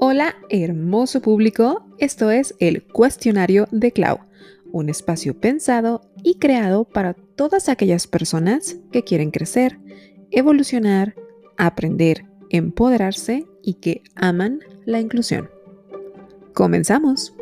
Hola, hermoso público. Esto es el Cuestionario de Clau, un espacio pensado y creado para todas aquellas personas que quieren crecer, evolucionar, aprender, empoderarse y que aman la inclusión. Comenzamos.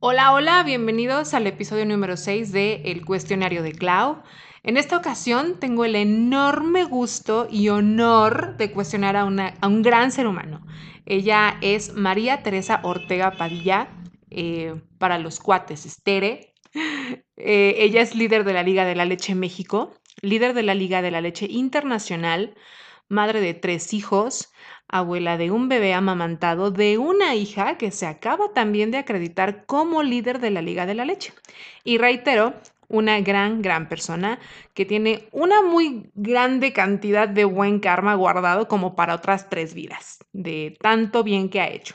Hola, hola, bienvenidos al episodio número 6 de El Cuestionario de Clau. En esta ocasión tengo el enorme gusto y honor de cuestionar a, un gran ser humano. Ella es María Teresa Ortega Padilla, eh, para los cuates Estere. Eh, ella es líder de la Liga de la Leche México, líder de la Liga de la Leche Internacional, madre de tres hijos, abuela de un bebé amamantado de una hija que se acaba también de acreditar como líder de la Liga de la Leche. Y reitero, una gran, gran persona que tiene una muy grande cantidad de buen karma guardado como para otras tres vidas, de tanto bien que ha hecho.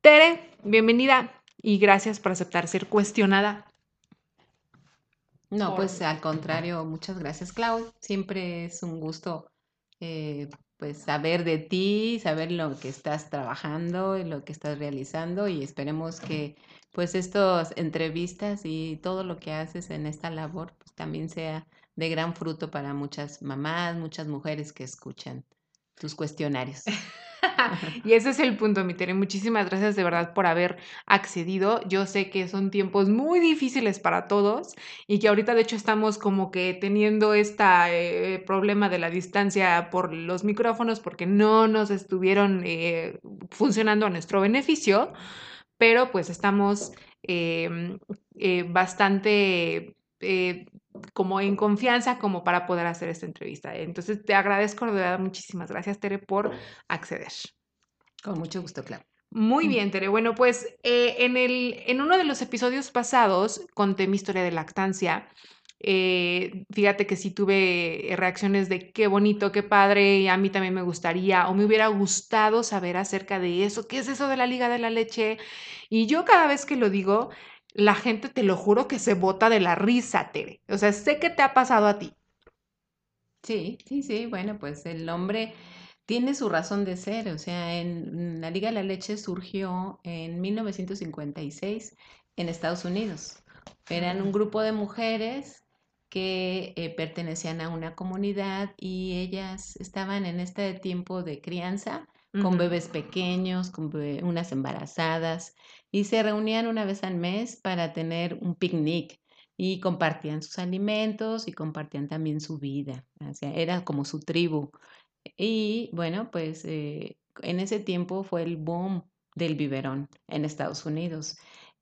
Tere, bienvenida y gracias por aceptar ser cuestionada. No, pues al contrario, muchas gracias, Clau. Siempre es un gusto eh, pues saber de ti, saber lo que estás trabajando y lo que estás realizando y esperemos que pues estas entrevistas y todo lo que haces en esta labor pues también sea de gran fruto para muchas mamás, muchas mujeres que escuchan tus cuestionarios. y ese es el punto, mi Tere. Muchísimas gracias de verdad por haber accedido. Yo sé que son tiempos muy difíciles para todos y que ahorita de hecho estamos como que teniendo este problema de la distancia por los micrófonos porque no nos estuvieron eh, funcionando a nuestro beneficio pero pues estamos em, eh, bastante como en confianza como para poder hacer esta entrevista. Entonces te agradezco de verdad, muchísimas gracias Tere por acceder. Con mucho gusto, claro. Muy bien, Tere. Bueno, pues eh, en, el, en uno de los episodios pasados conté mi historia de lactancia eh, fíjate que sí tuve eh, reacciones de qué bonito, qué padre, y a mí también me gustaría o me hubiera gustado saber acerca de eso, qué es eso de la Liga de la Leche. Y yo cada vez que lo digo, la gente, te lo juro, que se bota de la risa, Tere. O sea, sé que te ha pasado a ti. Sí, sí, sí, bueno, pues el hombre tiene su razón de ser, o sea, en la Liga de la Leche surgió en 1956 en Estados Unidos. Eran un grupo de mujeres que eh, pertenecían a una comunidad y ellas estaban en este tiempo de crianza con bebés pequeños, con unas embarazadas y se reunían una vez al mes para tener un picnic y compartían sus alimentos y compartían también su vida, era como su tribu. Y bueno, pues eh, en ese tiempo fue el boom del biberón en Estados Unidos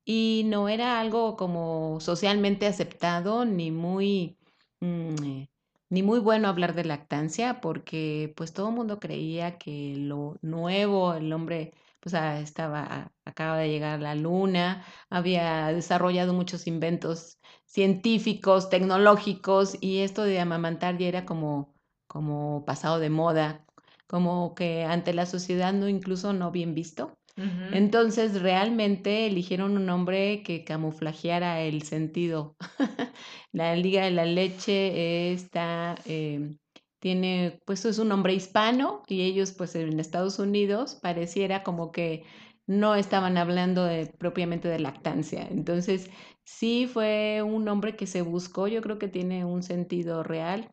y no era algo como socialmente aceptado ni muy, mm, ni muy bueno hablar de lactancia porque pues todo el mundo creía que lo nuevo, el hombre pues ah, estaba, acaba de llegar la luna, había desarrollado muchos inventos científicos, tecnológicos y esto de amamantar ya era como, como pasado de moda, como que ante la sociedad no incluso no bien visto. Entonces, realmente eligieron un nombre que camuflajeara el sentido. la Liga de la Leche está, em, tiene, pues es un nombre hispano y ellos, pues en Estados Unidos, pareciera como que no estaban hablando propiamente de lactancia. Entonces, sí fue un nombre que se buscó, yo creo que tiene un sentido real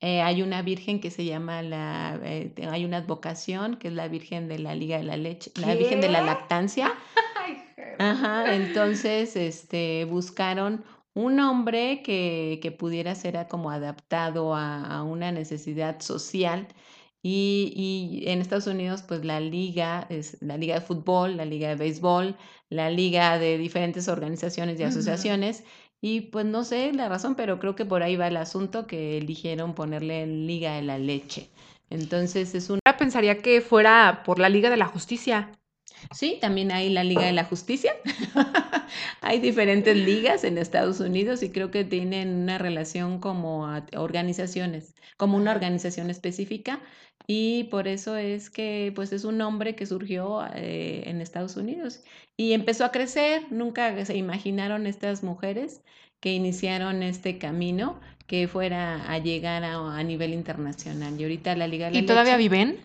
eh, hay una virgen que se llama la, eh, hay una advocación que es la Virgen de la Liga de la Leche, la Virgen de la Lactancia. Ajá, entonces este, buscaron un nombre que, que pudiera ser como adaptado a, a una necesidad social. Y, y, en Estados Unidos, pues la liga es la liga de fútbol, la liga de béisbol, la liga de diferentes organizaciones y asociaciones. Y pues no sé la razón, pero creo que por ahí va el asunto que eligieron ponerle Liga de la Leche. Entonces es una... Pensaría que fuera por la Liga de la Justicia. Sí, también hay la Liga de la Justicia. hay diferentes ligas en Estados Unidos y creo que tienen una relación como organizaciones, como una organización específica y por eso es que pues es un nombre que surgió eh, en Estados Unidos y empezó a crecer. Nunca se imaginaron estas mujeres que iniciaron este camino que fuera a llegar a, nivel internacional. Y ahorita la Liga de la ¿Y todavía viven?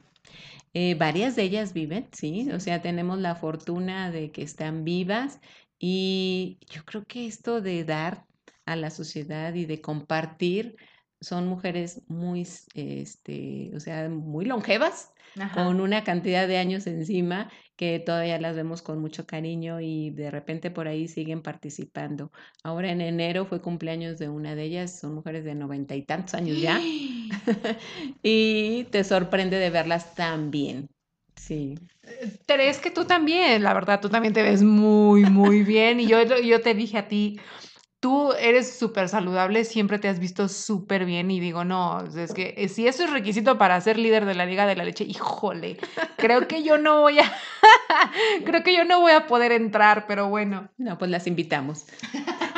Eh, varias de ellas viven, sí, o sea, tenemos la fortuna de que están vivas y yo creo que esto de dar a la sociedad y de compartir son mujeres muy, este, o sea, muy longevas, con una cantidad de años encima que todavía las vemos con mucho cariño y de repente por ahí siguen participando. Ahora en enero fue cumpleaños de una de ellas, son mujeres de noventa y tantos años ya, y te sorprende de verlas tan bien. Sí. Teresa, que tú también, la verdad, tú también te ves muy, muy bien. Y yo, yo te dije a ti, tú eres súper saludable, siempre te has visto súper bien y digo, no, es que eh, si eso es requisito para ser líder de la Liga de la Leche, híjole, creo que yo no voy a, creo que yo no voy a poder entrar, pero bueno. No, pues las invitamos.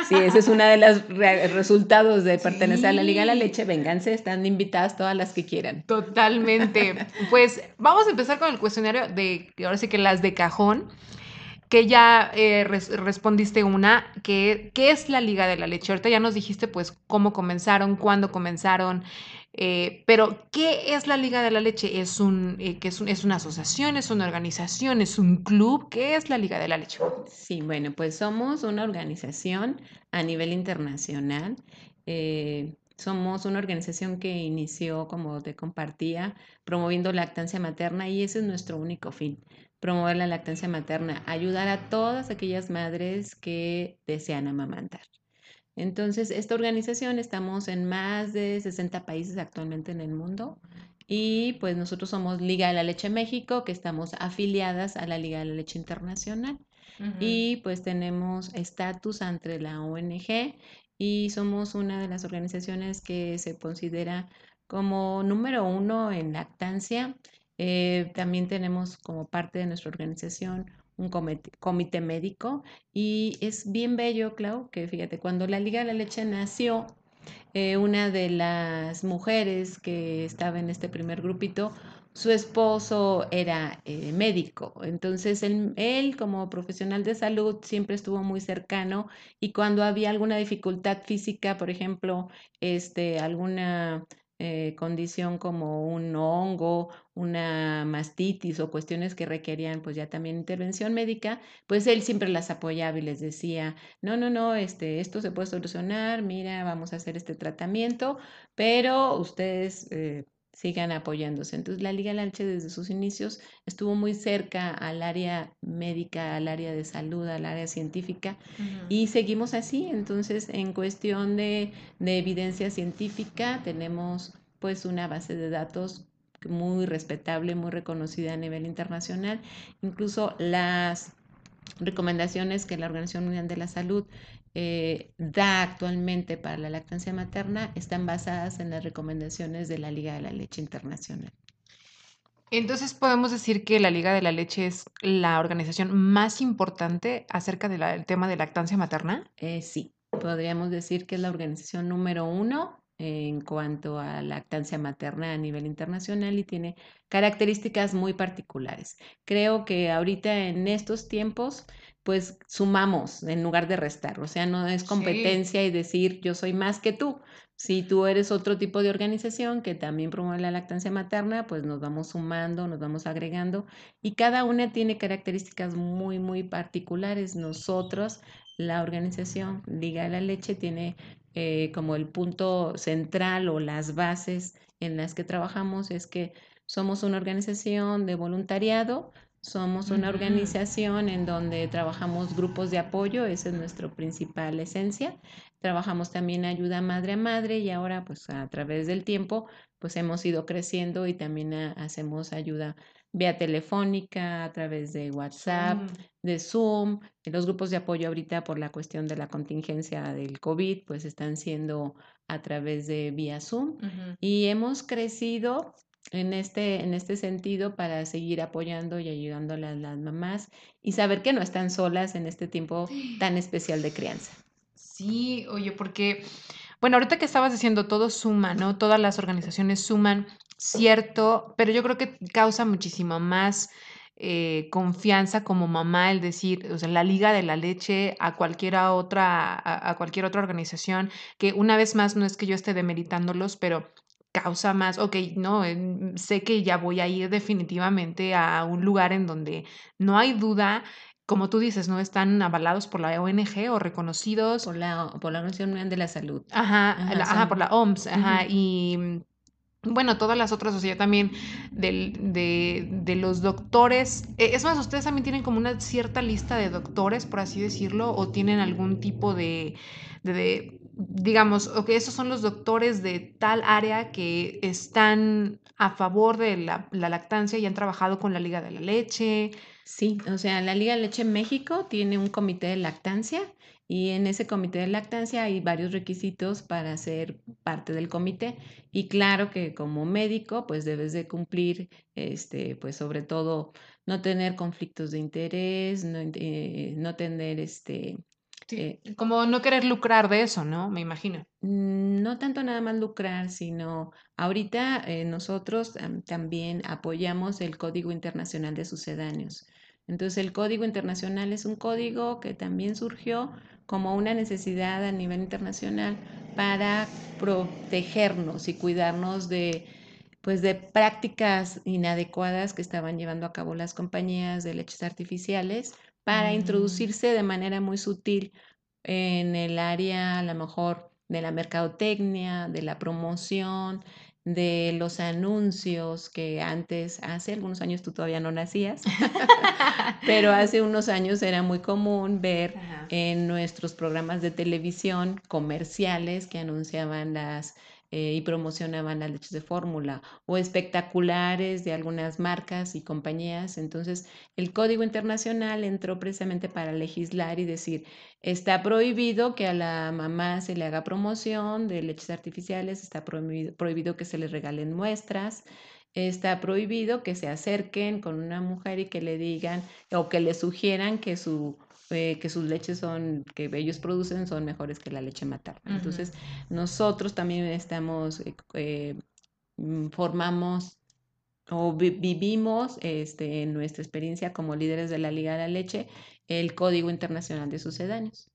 Sí, ese es uno de los resultados de pertenecer a la Liga de la Leche. Vénganse, están invitadas todas las que quieran. Totalmente. Pues vamos a empezar con el cuestionario de, ahora sí que las de cajón que ya eh, respondiste una, que ¿qué es la Liga de la Leche? Ahorita ya nos dijiste pues cómo comenzaron, cuándo comenzaron, eh, pero ¿qué es la Liga de la Leche? ¿Es, un, eh, es, es, una asociación, es una organización, es un club? ¿Qué es la Liga de la Leche? Sí, bueno, pues somos una organización a nivel internacional. Somos una organización que inició, como te compartía, promoviendo lactancia materna y ese es nuestro único fin promover la lactancia materna, ayudar a todas aquellas madres que desean amamantar. Entonces, esta organización estamos en más de 60 países actualmente en el mundo y pues nosotros somos Liga de la Leche México, que estamos afiliadas a la Liga de la Leche Internacional y pues tenemos estatus ante la ONG y somos una de las organizaciones que se considera como número uno en lactancia eh, también tenemos como parte de nuestra organización un comité, médico y es bien bello, Clau, que fíjate, cuando la Liga de la Leche nació, eh, una de las mujeres que estaba en este primer grupito, su esposo era eh, médico, entonces él, él, como profesional de salud siempre estuvo muy cercano y cuando había alguna dificultad física, por ejemplo, este, alguna eh, condición como un hongo, una mastitis o cuestiones que requerían pues ya también intervención médica, pues él siempre las apoyaba y les decía, no, no, no, este, esto se puede solucionar, mira, vamos a hacer este tratamiento, pero ustedes eh, sigan apoyándose. Entonces la Liga Lanche desde sus inicios estuvo muy cerca al área médica, al área de salud, al área científica y seguimos así. Entonces en cuestión de, de, evidencia científica tenemos pues una base de datos muy respetable, muy reconocida a nivel internacional. Incluso las recomendaciones que la Organización Mundial de la Salud eh, da actualmente para la lactancia materna están basadas en las recomendaciones de la Liga de la Leche Internacional. Entonces podemos decir que la Liga de la Leche es la organización más importante acerca del tema de lactancia materna. Eh, sí, podríamos decir que es la organización número uno en cuanto a lactancia materna a nivel internacional y tiene características muy particulares. Creo que ahorita en estos tiempos pues sumamos en lugar de restar. O sea, no es competencia y decir yo soy más que tú. Si tú eres otro tipo de organización que también promueve la lactancia materna, pues nos vamos sumando, nos vamos agregando y cada una tiene características muy, muy particulares. Nosotros, la organización Liga de la Leche, tiene eh, como el punto central o las bases en las que trabajamos es que somos una organización de voluntariado somos una organización en donde trabajamos grupos de apoyo, esa es nuestra principal esencia. Trabajamos también ayuda madre a madre y ahora pues a través del tiempo pues hemos ido creciendo y también hacemos ayuda vía telefónica, a través de WhatsApp, de Zoom. Los grupos de apoyo ahorita por la cuestión de la contingencia del COVID pues están siendo a través de vía Zoom y hemos crecido en este, en este sentido para seguir apoyando y ayudando a las, las mamás y saber que no están solas en este tiempo tan especial de crianza. Sí, oye, porque, bueno, ahorita que estabas diciendo todo suma, ¿no? Todas las organizaciones suman, cierto, pero yo creo que causa muchísimo más eh, confianza como mamá el decir, o sea, la Liga de la Leche a cualquiera otra, a, a cualquier otra organización, que una vez más no es que yo esté demeritándolos, pero causa más, ok, no, em, sé que ya voy a ir definitivamente a un lugar en donde no hay duda, como tú dices, no están avalados por la ONG o reconocidos. Por la, por la Organización Mundial de la Salud. Ajá, Ajá, la- ajá, son- por la OMS, ajá, y mm, bueno, todas las otras, o sea, también del- de, de los doctores. eh, Es más, ustedes también tienen como una cierta lista de doctores, por así decirlo, o tienen algún tipo de, de, de, digamos, ok, esos son los doctores de tal área que están a favor de la, la lactancia y han trabajado con la Liga de la Leche. Sí, o sea, la Liga de Leche México tiene un comité de lactancia y en ese comité de lactancia hay varios requisitos para ser parte del comité. Y claro que como médico, pues debes de cumplir, este, pues sobre todo no tener conflictos de interés, no, eh, no tener este, Como no querer lucrar de eso, ¿no? Me imagino. Mm, No tanto nada más lucrar, sino ahorita eh, nosotros am, también apoyamos el Código Internacional de Sucedáneos. Entonces, el Código Internacional es un código que también surgió como una necesidad a nivel internacional para protegernos y cuidarnos de, pues, de prácticas inadecuadas que estaban llevando a cabo las compañías de leches artificiales para Mm. introducirse de manera muy sutil en el área a lo mejor de la mercadotecnia, de la promoción, de los anuncios que antes, hace algunos años tú todavía no nacías, pero hace unos años era muy común ver Ajá. en nuestros programas de televisión comerciales que anunciaban las eh, y promocionaban las leches de fórmula o espectaculares de algunas marcas y compañías. Entonces, el Código Internacional entró precisamente para legislar y decir, está prohibido que a la mamá se le haga promoción de leches artificiales, está prohibido, prohibido que se le regalen muestras. Está prohibido que se acerquen con una mujer y que le digan o que le sugieran que su eh, que sus leches son, que ellos producen son mejores que la leche materna. Entonces, nosotros también estamos, eh, eh, mm, formamos o vi- vivimos este, en nuestra experiencia como líderes de la Liga de la Leche el Código Internacional de Sucedáneos.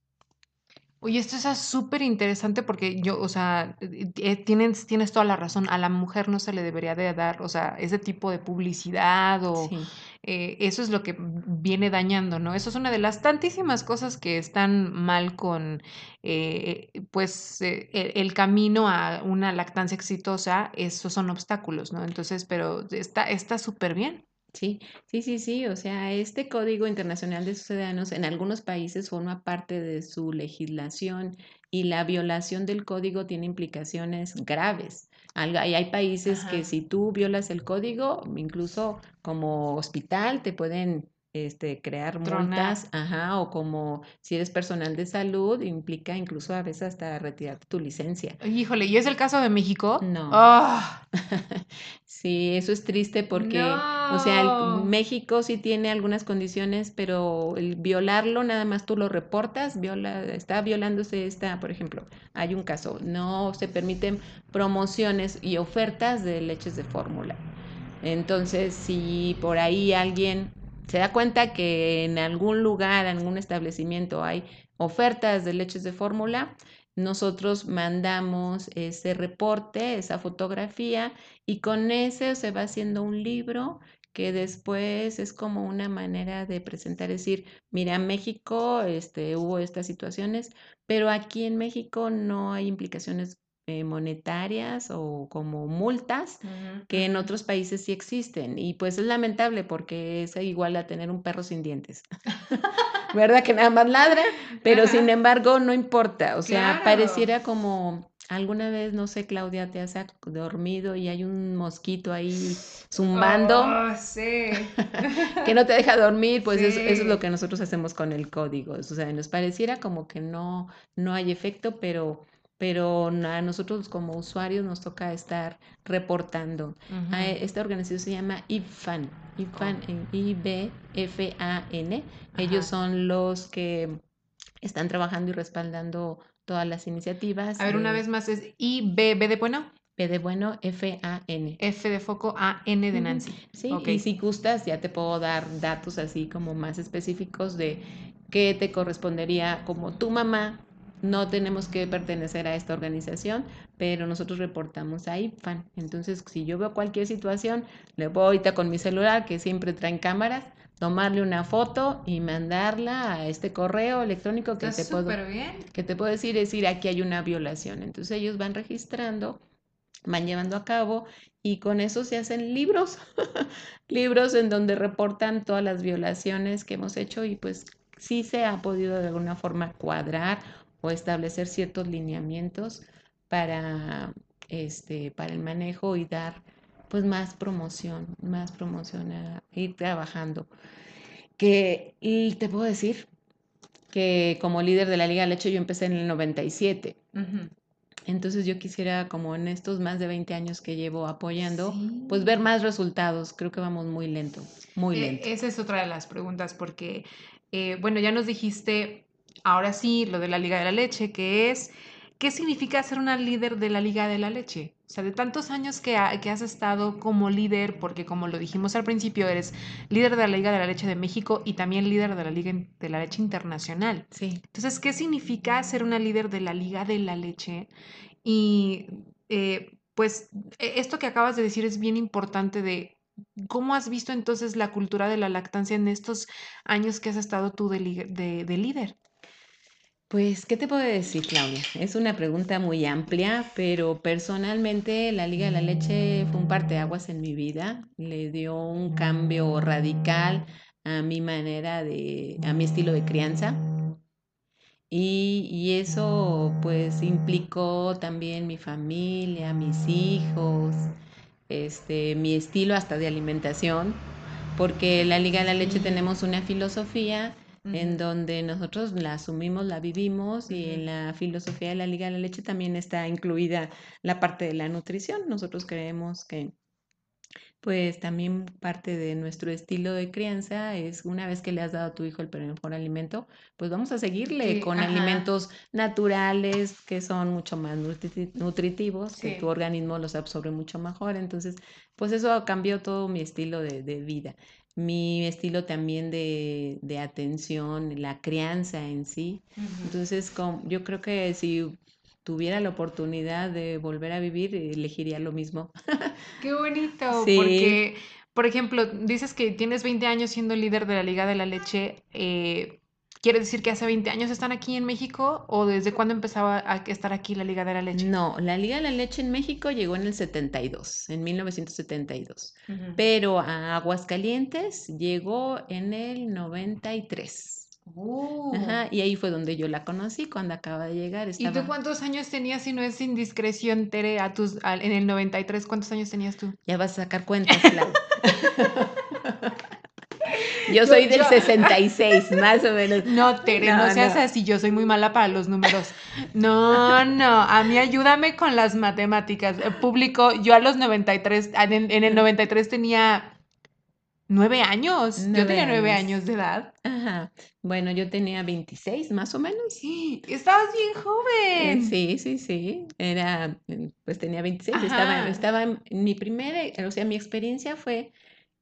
Oye, esto es súper interesante porque yo, o sea, eh, eh, tienes, tienes toda la razón. A la mujer no se le debería de dar, o sea, ese tipo de publicidad o Sí, eh, eso es lo que viene dañando, ¿no? Eso es una de las tantísimas cosas que están mal con, eh, pues, eh, el, el camino a una lactancia exitosa. Esos son obstáculos, ¿no? Entonces, pero está, está súper bien. Sí, sí, sí, sí. O sea, este Código Internacional de Sucedáneos en algunos países forma parte de su legislación y la violación del código tiene implicaciones graves. Hay, hay países que si tú violas el código, incluso como hospital, te pueden este, crear Tronar. multas, ajá, o como si eres personal de salud, implica incluso a veces hasta retirar tu licencia. Híjole, ¿y es el caso de México? No. ¡Ah! Sí, eso es triste porque, o sea, el-. México sí tiene algunas condiciones, pero el violarlo nada más tú lo reportas, viola, está violándose esta, por ejemplo, hay un caso, no se permiten promociones y ofertas de leches de fórmula. Entonces, si por ahí alguien se da cuenta que en algún lugar, en algún establecimiento hay ofertas de leches de fórmula, nosotros mandamos ese reporte, esa fotografía, y con ese se va haciendo un libro que después es como una manera de presentar, decir, mira, México este, hubo estas situaciones, pero aquí en México no hay implicaciones eh, monetarias o como multas que en otros países sí existen. Y pues es lamentable porque es igual a tener un perro sin dientes. ¿Verdad? Que nada más ladra, pero sin embargo no importa. O sea, Claro. pareciera como alguna vez, no sé, Claudia, te has dormido y hay un mosquito ahí zumbando Oh, sí. que no te deja dormir, pues eso, eso es lo que nosotros hacemos con el código. O sea, nos pareciera como que no, no hay efecto, pero pero a nosotros como usuarios nos toca estar reportando. Ah, esta organización se llama IFAN, IFAN, I-B-F-A-N. Ellos son los que están trabajando y respaldando todas las iniciativas. A ver, una vez más, es I-B, B de bueno. B de bueno, F-A-N. F de foco, A-N de Nancy. Sí, y si gustas, ya te puedo dar datos así como más específicos de qué te correspondería como tu mamá. No tenemos que pertenecer a esta organización, pero nosotros reportamos a IFAN. Entonces, si yo veo cualquier situación, le voy ahorita con mi celular, que siempre traen cámaras, tomarle una foto y mandarla a este correo electrónico que te puedo que te puedo decir decir aquí hay una violación. Entonces ellos van registrando, van llevando a cabo y con eso se hacen libros, libros en donde reportan todas las violaciones que hemos hecho y pues sí se ha podido de alguna forma cuadrar o establecer ciertos lineamientos para este para el manejo y dar pues más promoción, más promoción a ir trabajando. Que y te puedo decir que como líder de la Liga de Leche yo empecé en el 97. Entonces yo quisiera, como en estos más de 20 años que llevo apoyando, pues ver más resultados. Creo que vamos muy lento, muy e, lento. esa es otra de las preguntas, porque, eh, bueno, ya nos dijiste, ahora sí, lo de la Liga de la Leche, que es, ¿qué significa ser una líder de la Liga de la Leche? O sea, de tantos años que, que, has estado como líder, porque como lo dijimos al principio, eres líder de la Liga de la Leche de México y también líder de la Liga de la Leche Internacional. Sí. Entonces, ¿qué significa ser una líder de la Liga de la Leche? Y eh, pues e, esto que acabas de decir es bien importante de cómo has visto entonces la cultura de la lactancia en estos años que has estado tú de líder. Pues, ¿qué te puedo decir, Claudia? Es una pregunta muy amplia, pero personalmente la Liga de la Leche fue un parteaguas en mi vida. Le dio un cambio radical a mi manera de, a mi estilo de crianza. Y, y eso pues implicó también mi familia, mis hijos, este, mi estilo hasta de alimentación, porque la Liga de la Leche tenemos una filosofía en donde nosotros la asumimos, la vivimos y en la filosofía de la Liga de la Leche también está incluida la parte de la nutrición. Nosotros creemos que pues también parte de nuestro estilo de crianza es una vez que le has dado a tu hijo el mejor alimento, pues vamos a seguirle con alimentos naturales que son mucho más nutritivos, que tu organismo los absorbe mucho mejor. Entonces, pues eso cambió todo mi estilo de, de vida mi estilo también de, de, atención, la crianza en sí. Entonces, yo creo que si tuviera la oportunidad de volver a vivir, elegiría lo mismo. Qué bonito, porque, por ejemplo, dices que tienes 20 años siendo líder de la Liga de la Leche. Eh, ¿Quiere decir que hace 20 años están aquí en México o desde cuándo empezaba a estar aquí la Liga de la Leche? No, la Liga de la Leche en México llegó en el 72, en 1972, pero a Aguascalientes llegó en el 93. Uh. Ajá, y ahí fue donde yo la conocí cuando acaba de llegar. ¿Y tú cuántos años tenías, si no es indiscreción, Tere, a tus, en el 93? ¿Cuántos años tenías tú? Ya vas a sacar cuentas, claro. Yo soy del 66, más o menos. No, Tere, no, seas así, yo soy muy mala para los números. No, no, a mí ayúdame con las matemáticas. Eh, público, yo a los 93, en, en el 93 tenía nueve años. yo tenía nueve años de edad. Ajá. Bueno, yo tenía 26 más o menos. Sí, estabas bien joven. Sí, sí, sí. Era, pues tenía 26. Estaba, estaba en mi primera, o sea, mi experiencia fue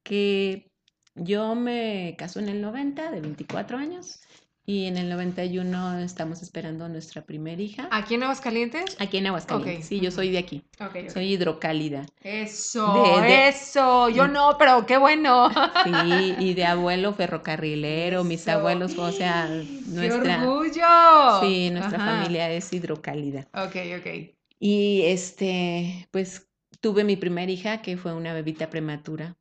que yo me caso en el 90, de 24 años, y en el 91 estamos esperando nuestra primera hija. ¿Aquí en Aguascalientes? Aquí en Aguascalientes, sí, yo soy de aquí. Soy hidrocálida. Eso, eso, yo no, pero qué bueno. Sí, y de abuelo ferrocarrilero, mis abuelos, o sea, nuestra... ¡Qué orgullo! Sí, nuestra familia es hidrocálida. Ok, ok. Y este, pues tuve mi primera hija que fue una bebita prematura.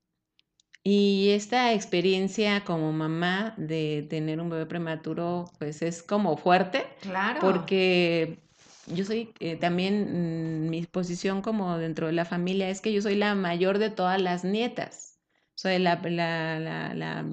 Y esta experiencia como mamá de tener un bebé prematuro, pues es como fuerte. Claro. Porque yo soy eh, también, mm, mi posición como dentro de la familia es que yo soy la mayor de todas las nietas. Soy la, la, la,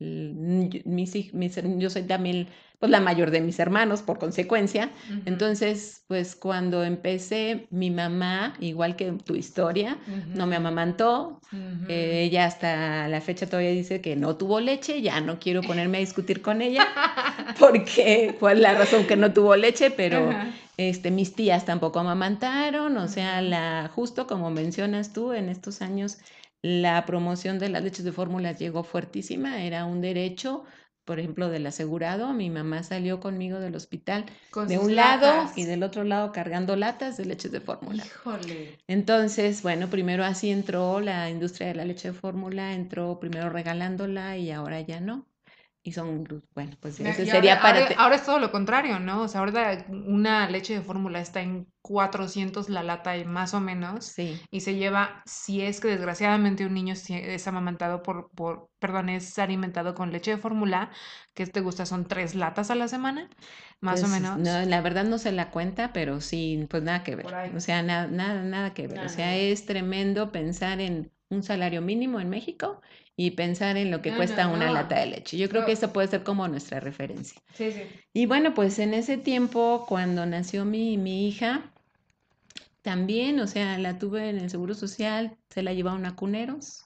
mis, mis, yo soy también pues la mayor de mis hermanos por consecuencia. Entonces, pues cuando empecé, mi mamá, igual que tu historia, no me amamantó. Eh, ella hasta la fecha todavía dice que no tuvo leche, ya no quiero ponerme a discutir con ella porque fue la razón que no tuvo leche, pero este, mis tías tampoco amamantaron, o sea, la, justo como mencionas tú, en estos años la promoción de las leches de fórmula llegó fuertísima, era un derecho, por ejemplo, del asegurado. Mi mamá salió conmigo del hospital de un lado y del otro lado cargando latas de leches de fórmula. Híjole. Entonces, bueno, primero así entró la industria de la leche de fórmula, entró primero regalándola y ahora ya no y son, bueno, pues ese sería para... Ahora, es todo lo contrario, ¿no? O sea, ahora una leche de fórmula está en 400 la lata y más o menos. Sí. Y se lleva, si es que desgraciadamente un niño es amamantado por, por perdón, es alimentado con leche de fórmula, que te gusta son tres latas a la semana, más o pues, menos. No, la verdad no se la cuenta, pero sí, pues nada que ver. O sea, nada, nada, nada que ver. o sea, es tremendo pensar en un salario mínimo en México y pensar en lo que cuesta una lata de leche. Yo creo que eso puede ser como nuestra referencia. Sí, sí. Y bueno, pues en ese tiempo, cuando nació mi, mi hija, también, o sea, la tuve en el Seguro Social, se la llevaron a cuneros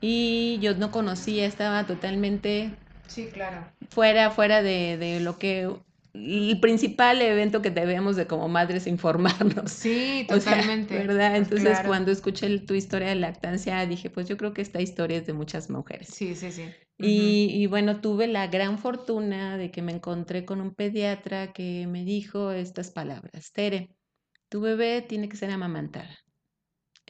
y yo no conocía, estaba totalmente... Sí, claro. Fuera, fuera de, de lo que el principal evento que debemos de como madres informarnos. Sí, totalmente. ¿Verdad? Entonces, cuando escuché tu historia de lactancia, dije, pues yo creo que esta historia es de muchas mujeres. Sí, sí, sí. y, y, bueno, tuve la gran fortuna de que me encontré con un pediatra que me dijo estas palabras, Tere, tu bebé tiene que ser amamantada.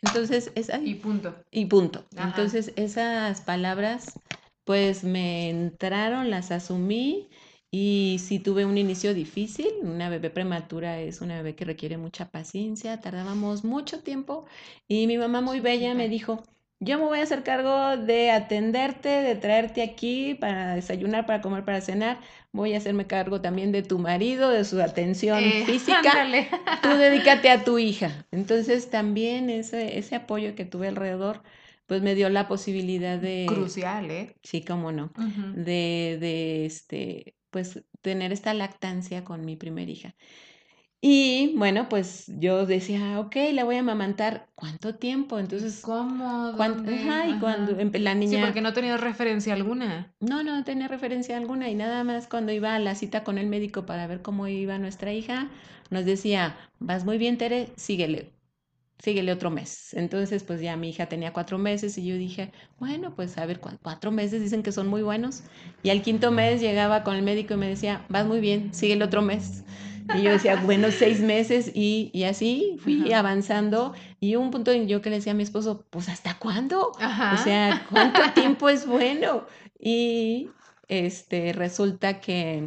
Entonces, esa... Y punto. Y punto. Entonces, esas palabras, pues me entraron, las asumí y sí tuve un inicio difícil, una bebé prematura es una bebé que requiere mucha paciencia, tardábamos mucho tiempo y mi mamá muy bella me dijo, yo me voy a hacer cargo de atenderte, de traerte aquí para desayunar, para comer, para cenar, voy a hacerme cargo también de tu marido, de su atención eh, física, tú dedícate a tu hija. Entonces también ese, ese apoyo que tuve alrededor pues me dio la posibilidad de... Crucial, ¿eh? Sí, cómo no. de, de, este, pues tener esta lactancia con mi primer hija. Y bueno, pues yo decía, ok, la voy a amamantar. ¿Cuánto tiempo? Entonces, ¿cómo? Ajá, y cuando la niña. Sí, porque no tenía referencia alguna. No, no tenía referencia alguna. Y nada más cuando iba a la cita con el médico para ver cómo iba nuestra hija, nos decía, vas muy bien, Tere, síguele síguele otro mes. Entonces, pues ya mi hija tenía cuatro meses y yo dije, bueno, pues a ver, cuatro meses dicen que son muy buenos. Y al quinto mes llegaba con el médico y me decía, vas muy bien, síguele otro mes. Y yo decía, bueno, seis meses y, y así fui avanzando. Y un punto en yo que le decía a mi esposo, pues ¿hasta cuándo? O sea, ¿cuánto tiempo es bueno? Y este, resulta que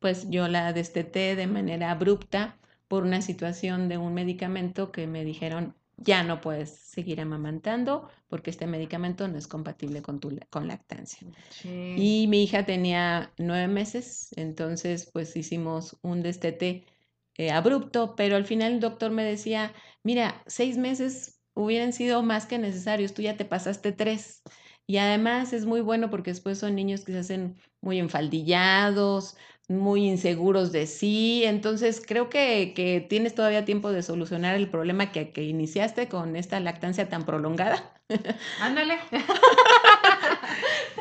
pues yo la desteté de manera abrupta por una situación de un medicamento que me dijeron ya no puedes seguir amamantando porque este medicamento no es compatible con tu con lactancia. Y mi hija tenía nueve meses, entonces pues hicimos un destete eh, abrupto, pero al final el doctor me decía, mira, seis meses hubieran sido más que necesarios, tú ya te pasaste tres. Y además es muy bueno porque después son niños que se hacen muy enfaldillados, muy inseguros de sí. Entonces, creo que, tienes todavía tiempo de solucionar el problema que, que iniciaste con esta lactancia tan prolongada. Ándale.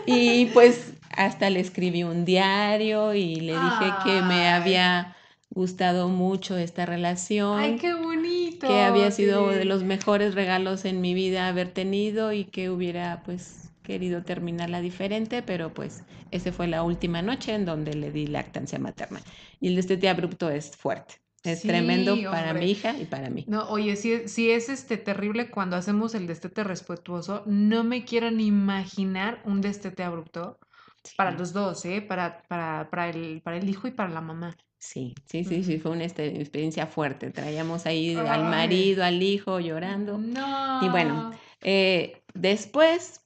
y pues hasta le escribí un diario y le dije que me había gustado mucho esta relación. ¡Ay, qué bonito! Que había sido de los mejores regalos en mi vida haber tenido y que hubiera pues querido terminarla diferente, pero pues esa fue la última noche en donde le di lactancia materna. Y el destete abrupto es fuerte. Es tremendo para mi hija y para mí. No, oye, si, si es este terrible cuando hacemos el destete respetuoso, no me quiero ni imaginar un destete abrupto para los dos, ¿eh? Para, para, para, el, para el hijo y para la mamá. Sí, sí, sí, sí, fue una este, experiencia fuerte. Traíamos ahí al marido, al hijo llorando. No. Y bueno, eh, después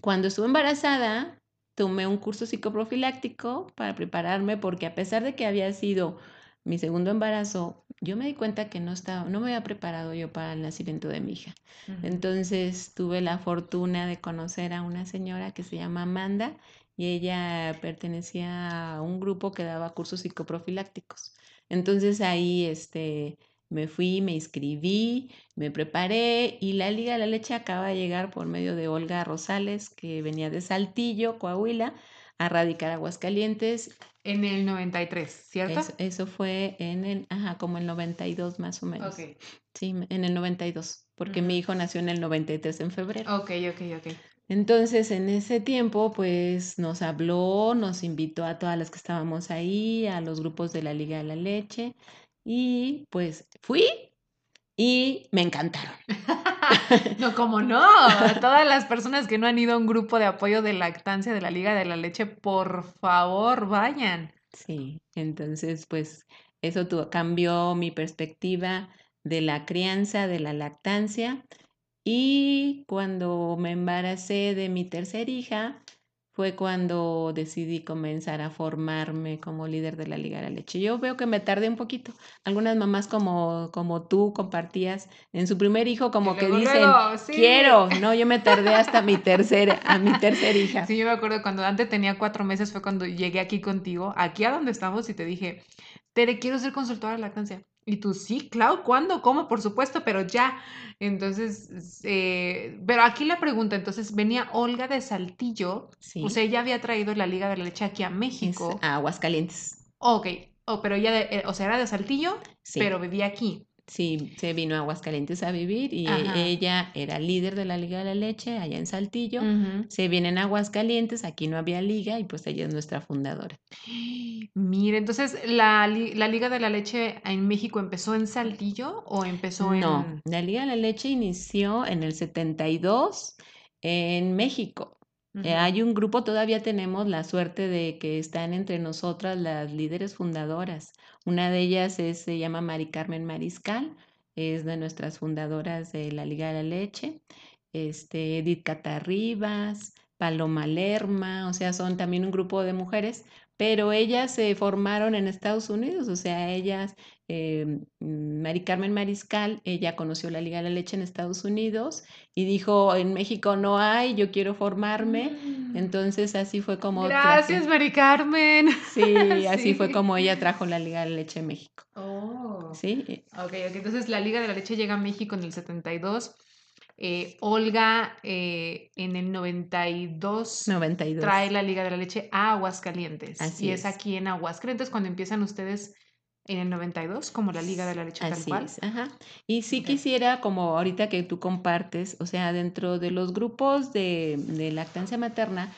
cuando estuve embarazada, tomé un curso psicoprofiláctico para prepararme porque a pesar de que había sido mi segundo embarazo, yo me di cuenta que no estaba, no me había preparado yo para el nacimiento de mi hija. Entonces tuve la fortuna de conocer a una señora que se llama Amanda y ella pertenecía a un grupo que daba cursos psicoprofilácticos. Entonces ahí este, me fui, me inscribí, me preparé y la Liga de la Leche acaba de llegar por medio de Olga Rosales, que venía de Saltillo, Coahuila, a radicar Aguascalientes. En el 93, ¿cierto? Eso, fue en el, ajá, como el 92 más o menos. Sí, en el 92, porque mi hijo nació en el 93 en febrero. Ok, ok, ok. Entonces, en ese tiempo, pues nos habló, nos invitó a todas las que estábamos ahí, a los grupos de la Liga de la Leche, y pues fui y me encantaron. no, como no. Todas las personas que no han ido a un grupo de apoyo de lactancia de la Liga de la Leche, por favor, vayan. Sí, entonces, pues eso cambió mi perspectiva de la crianza, de la lactancia y cuando me embaracé de mi tercera hija, fue cuando decidí comenzar a formarme como líder de la Liga de la Leche. Yo veo que me tardé un poquito. Algunas mamás como, como tú compartías en su primer hijo como que dicen, quiero. No, yo me tardé hasta mi tercera, a mi tercera hija. Sí, yo me acuerdo cuando antes tenía cuatro meses fue cuando llegué aquí contigo, aquí a donde estamos y te dije, Tere, quiero ser consultora de lactancia. Y tú, sí, Clau, ¿cuándo? ¿Cómo? Por supuesto, pero ya. Entonces, eh, pero aquí la pregunta, entonces venía Olga de Saltillo, o sea, ella había traído la Liga de la Leche aquí a México. a Aguascalientes. Ok, oh, pero ella, eh, o sea, era de Saltillo, pero vivía aquí. Sí, se vino a Aguascalientes a vivir y ella era líder de la Liga de la Leche allá en Saltillo. Se viene a Aguascalientes, aquí no había liga y pues ella es nuestra fundadora. Mire, entonces, ¿la, la Liga de la Leche en México empezó en Saltillo o empezó en...? No, la Liga de la Leche inició en el 72 en México. Eh, hay un grupo, todavía tenemos la suerte de que están entre nosotras las líderes fundadoras. Una de ellas se llama Mari Carmen Mariscal, es de nuestras fundadoras de la Liga de la Leche. Este, Edith Catarribas, Paloma Lerma, o sea, son también un grupo de mujeres, pero ellas se formaron en Estados Unidos, o sea, ellas, eh, Mari Carmen Mariscal, ella conoció la Liga de la Leche en Estados Unidos y dijo, en México no hay, yo quiero formarme. Mm. Entonces así fue como... Gracias, Mari Carmen. Sí, así fue como ella trajo la Liga de la Leche a México. Oh. Sí. Ok, ok, entonces la Liga de la Leche llega a México en el 72 eh, Olga eh, en el 92, 92, trae la Liga de la Leche a Aguascalientes. Así y es. aquí en Aguascalientes cuando empiezan ustedes en el 92 como la Liga de la Leche Así tal cual. Y sí quisiera, como ahorita que tú compartes, o sea, dentro de los grupos de, de lactancia materna,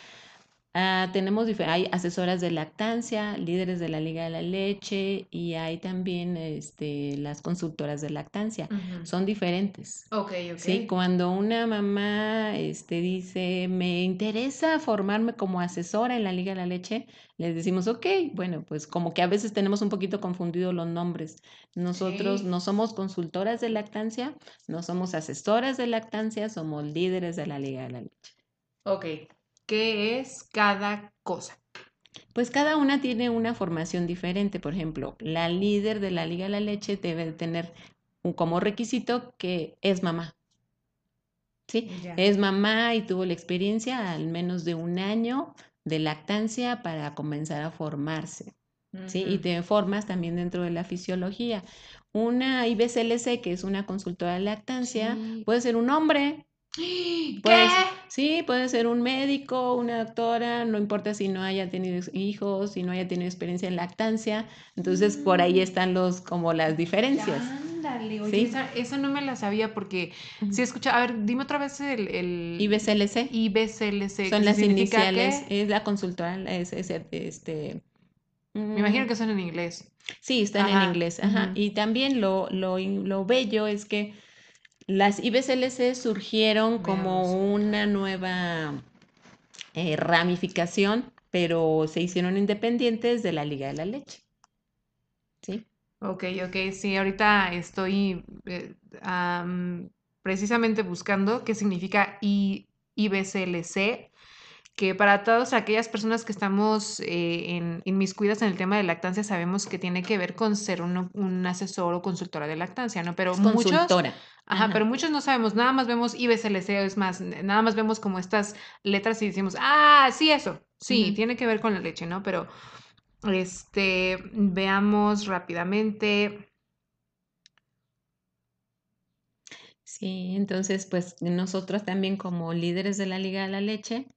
Ah, tenemos hay asesoras de lactancia, líderes de la Liga de la Leche y hay también este, las consultoras de lactancia. Son diferentes. Ok, ok. Sí, cuando una mamá este, dice, me interesa formarme como asesora en la Liga de la Leche, les decimos, ok, bueno, pues como que a veces tenemos un poquito confundidos los nombres. Nosotros no somos consultoras de lactancia, no somos asesoras de lactancia, somos líderes de la Liga de la Leche. Ok, ¿Qué es cada cosa? Pues cada una tiene una formación diferente. Por ejemplo, la líder de la Liga de la Leche debe tener como requisito que es mamá. ¿Sí? Es mamá y tuvo la experiencia al menos de un año de lactancia para comenzar a formarse. ¿Sí? Y te formas también dentro de la fisiología. Una IBCLC, que es una consultora de lactancia, puede ser un hombre, ¿Qué? sí, puede ser un médico, una doctora, no importa si no haya tenido hijos, si no haya tenido experiencia en lactancia. Entonces, por ahí mm. están los como las diferencias. Ándale, oye, esa, no me la sabía porque si escucha, a ver, dime otra vez el, el... IBCLC. IBCLC. Son las iniciales, es la consultora, es, este... Me imagino mm. que son en inglés. Sí, están en inglés, ajá. Y también lo, lo, lo bello es que las IBCLC surgieron como una nueva eh, ramificación, pero se hicieron independientes de la Liga de la Leche. ¿Sí? Ok, ok, sí, ahorita estoy eh, precisamente buscando qué significa IBCLC. Que para todas aquellas personas que estamos eh, en, inmiscuidas en el tema de lactancia sabemos que tiene que ver con ser un, un asesor o consultora de lactancia, ¿no? Pero Es muchos... consultora. Ajá, Ajá. pero muchos no sabemos, nada más vemos IBCLC, es más, nada más vemos como estas letras y decimos, ah, sí, eso, sí, tiene que ver con la leche, ¿no? Pero, este, veamos rápidamente. Sí, entonces, pues nosotros también como líderes de la Liga de la Leche,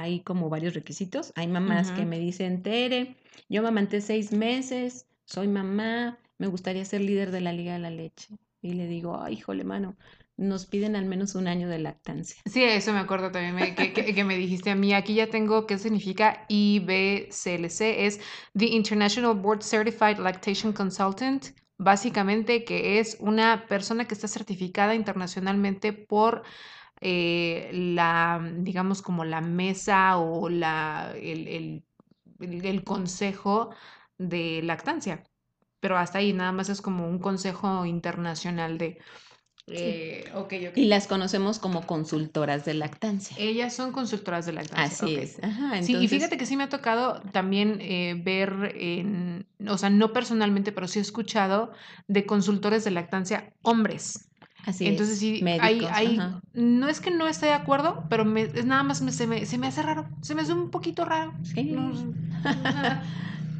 hay como varios requisitos. Hay mamás que me dicen, Tere, yo amamanté seis meses, soy mamá, me gustaría ser líder de la Liga de la Leche. Y le digo, ay, híjole, mano, nos piden al menos un año de lactancia. Sí, eso me acuerdo también me- que, que- que me dijiste a mí. Aquí ya tengo qué significa IBCLC, es The International Board Certified Lactation Consultant, básicamente que es una persona que está certificada internacionalmente por eh, la, digamos, como la mesa o la, el, el- el- el consejo de lactancia. Pero hasta ahí nada más es como un consejo internacional de... Sí. eh, ok, ok. Y las conocemos como consultoras de lactancia. Ellas son consultoras de lactancia. Así es. Ajá, Sí, y fíjate que sí me ha tocado también eh, ver, en, o sea, no personalmente, pero sí he escuchado de consultores de lactancia hombres. Así Entonces es. sí, hay, Médicos, hay, no es que no esté de acuerdo, pero me, es nada más me, se, me, se me hace raro, se me hace un poquito raro. Sí. No,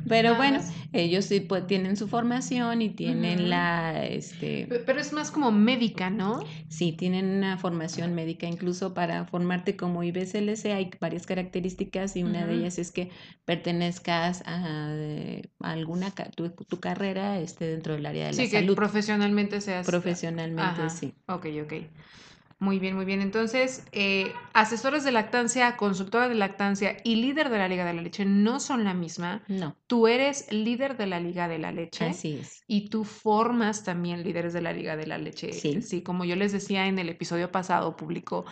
Pero nada bueno, más. ellos sí pues, tienen su formación y tienen la, este, Pe- Pero es más como médica, ¿no? Sí, tienen una formación médica, incluso para formarte como IBCLC hay varias características y una de ellas es que pertenezcas a, eh, a alguna, ca- tu, tu carrera este, dentro del área de la Sí, que salud. profesionalmente seas... Profesionalmente, Ajá, sí. ok, ok. Muy bien, muy bien. Entonces, eh, asesores de lactancia, consultora de lactancia y líder de la Liga de la Leche no son la misma. No, Tú eres líder de la Liga de la Leche así es. y tú formas también líderes de la Liga de la Leche. Sí. Sí, como yo les decía en el episodio pasado público,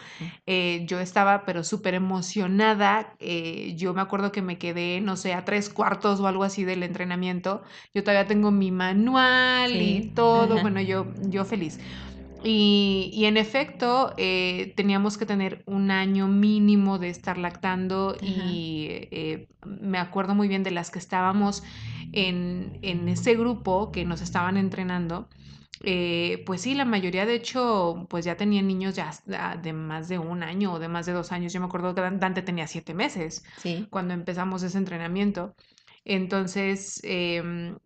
eh, yo estaba pero súper emocionada. eh, yo me acuerdo que me quedé, no sé, a tres cuartos o algo así del entrenamiento. Yo todavía tengo mi manual y todo. ajá. Bueno, yo, yo feliz. Y, y en efecto, eh, teníamos que tener un año mínimo de estar lactando Ajá. y eh, me acuerdo muy bien de las que estábamos en, en ese grupo que nos estaban entrenando. eh, pues sí, la mayoría de hecho, pues ya tenían niños ya de más de un año o de más de dos años. Yo me acuerdo que Dan- Dante tenía siete meses Sí, cuando empezamos ese entrenamiento. Entonces, em,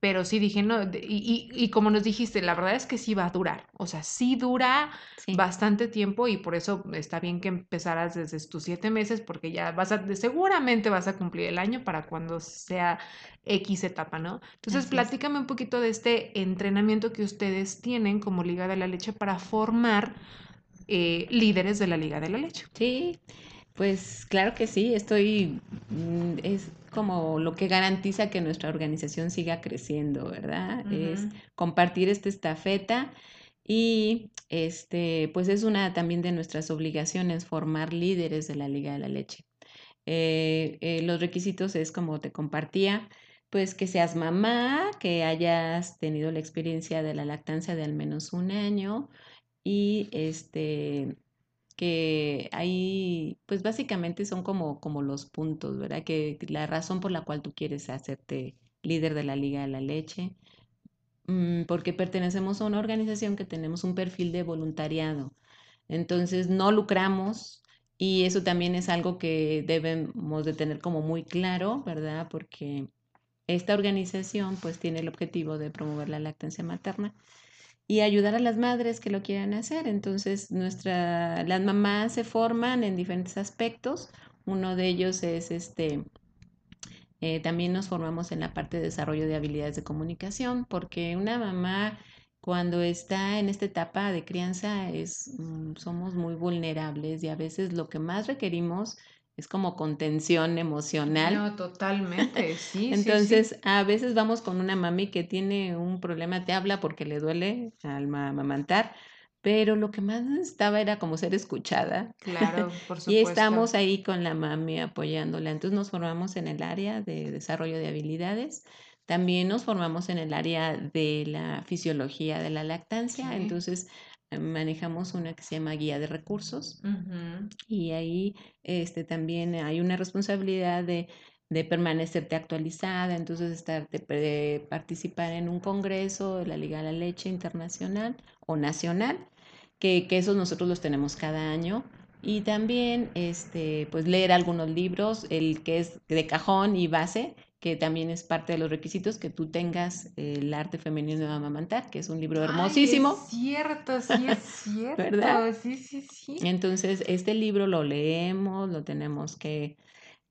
pero sí dije, no, y, y- y como nos dijiste, la verdad es que sí va a durar, o sea, sí dura sí, bastante tiempo y por eso está bien que empezaras desde tus siete meses porque ya vas a, seguramente vas a cumplir el año para cuando sea X etapa, ¿no? Entonces, así es. platícame un poquito de este entrenamiento que ustedes tienen como Liga de la Leche para formar eh, líderes de la Liga de la Leche. Sí, pues claro que sí, estoy, mm, es como lo que garantiza que nuestra organización siga creciendo, ¿verdad? Es compartir esta estafeta y este, pues es una también de nuestras obligaciones formar líderes de la Liga de la Leche. Eh, eh, los requisitos es como te compartía, pues que seas mamá, que hayas tenido la experiencia de la lactancia de al menos un año y este que ahí, pues básicamente son como, como los puntos, ¿verdad? Que la razón por la cual tú quieres hacerte líder de la Liga de la Leche, mm, porque pertenecemos a una organización que tenemos un perfil de voluntariado. Entonces no lucramos y eso también es algo que debemos de tener como muy claro, ¿verdad? Porque esta organización pues tiene el objetivo de promover la lactancia materna y ayudar a las madres que lo quieran hacer. Entonces, nuestra, las mamás se forman en diferentes aspectos. Uno de ellos es este, eh, también nos formamos en la parte de desarrollo de habilidades de comunicación, porque una mamá cuando está en esta etapa de crianza es, mm, somos muy vulnerables y a veces lo que más requerimos es como contención emocional. No, totalmente, sí, sí, sí. Entonces, a veces vamos con una mami que tiene un problema, te habla porque le duele al ma- amamantar, pero lo que más necesitaba era como ser escuchada. Claro, por Y supuesto. estamos ahí con la mami apoyándola. Entonces nos formamos en el área de desarrollo de habilidades. También nos formamos en el área de la fisiología de la lactancia. Sí. Entonces manejamos una que se llama guía de recursos y ahí este, también hay una responsabilidad de, de permanecerte actualizada, entonces estar, de, de participar en un congreso de la Liga de la Leche Internacional o Nacional, que, que esos nosotros los tenemos cada año. Y también este, pues leer algunos libros, el que es de cajón y base, que también es parte de los requisitos, que tú tengas el arte femenino de amamantar, que es un libro Ay, hermosísimo. es cierto, sí es cierto. ¿Verdad? Sí, sí, sí. Entonces, este libro lo leemos, lo tenemos que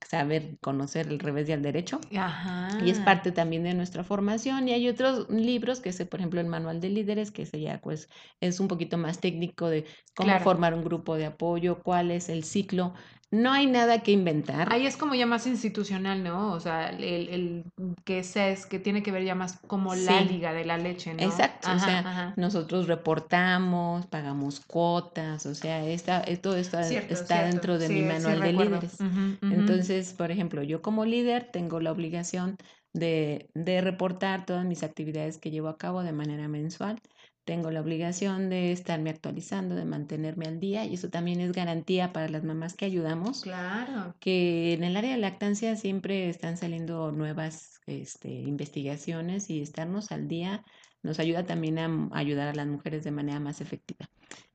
saber conocer el revés y al derecho. Ajá. Y es parte también de nuestra formación. Y hay otros libros, que es, por ejemplo, el Manual de Líderes, que ese ya pues, es un poquito más técnico de cómo Claro. formar un grupo de apoyo, cuál es el ciclo. No hay nada que inventar. Ahí es como ya más institucional, ¿no? O sea, el, el que es que tiene que ver ya más como la liga de la leche, ¿no? Exacto, o sea, ajá. nosotros reportamos, pagamos cuotas, o sea, esta, todo esto Cierto, está cierto. dentro de Sí, mi sí manual de líderes. Entonces, por ejemplo, yo como líder tengo la obligación de, de reportar todas mis actividades que llevo a cabo de manera mensual. Tengo la obligación de estarme actualizando, de mantenerme al día y eso también es garantía para las mamás que ayudamos, Claro. que en el área de lactancia siempre están saliendo nuevas este, investigaciones y estarnos al día nos ayuda también a ayudar a las mujeres de manera más efectiva.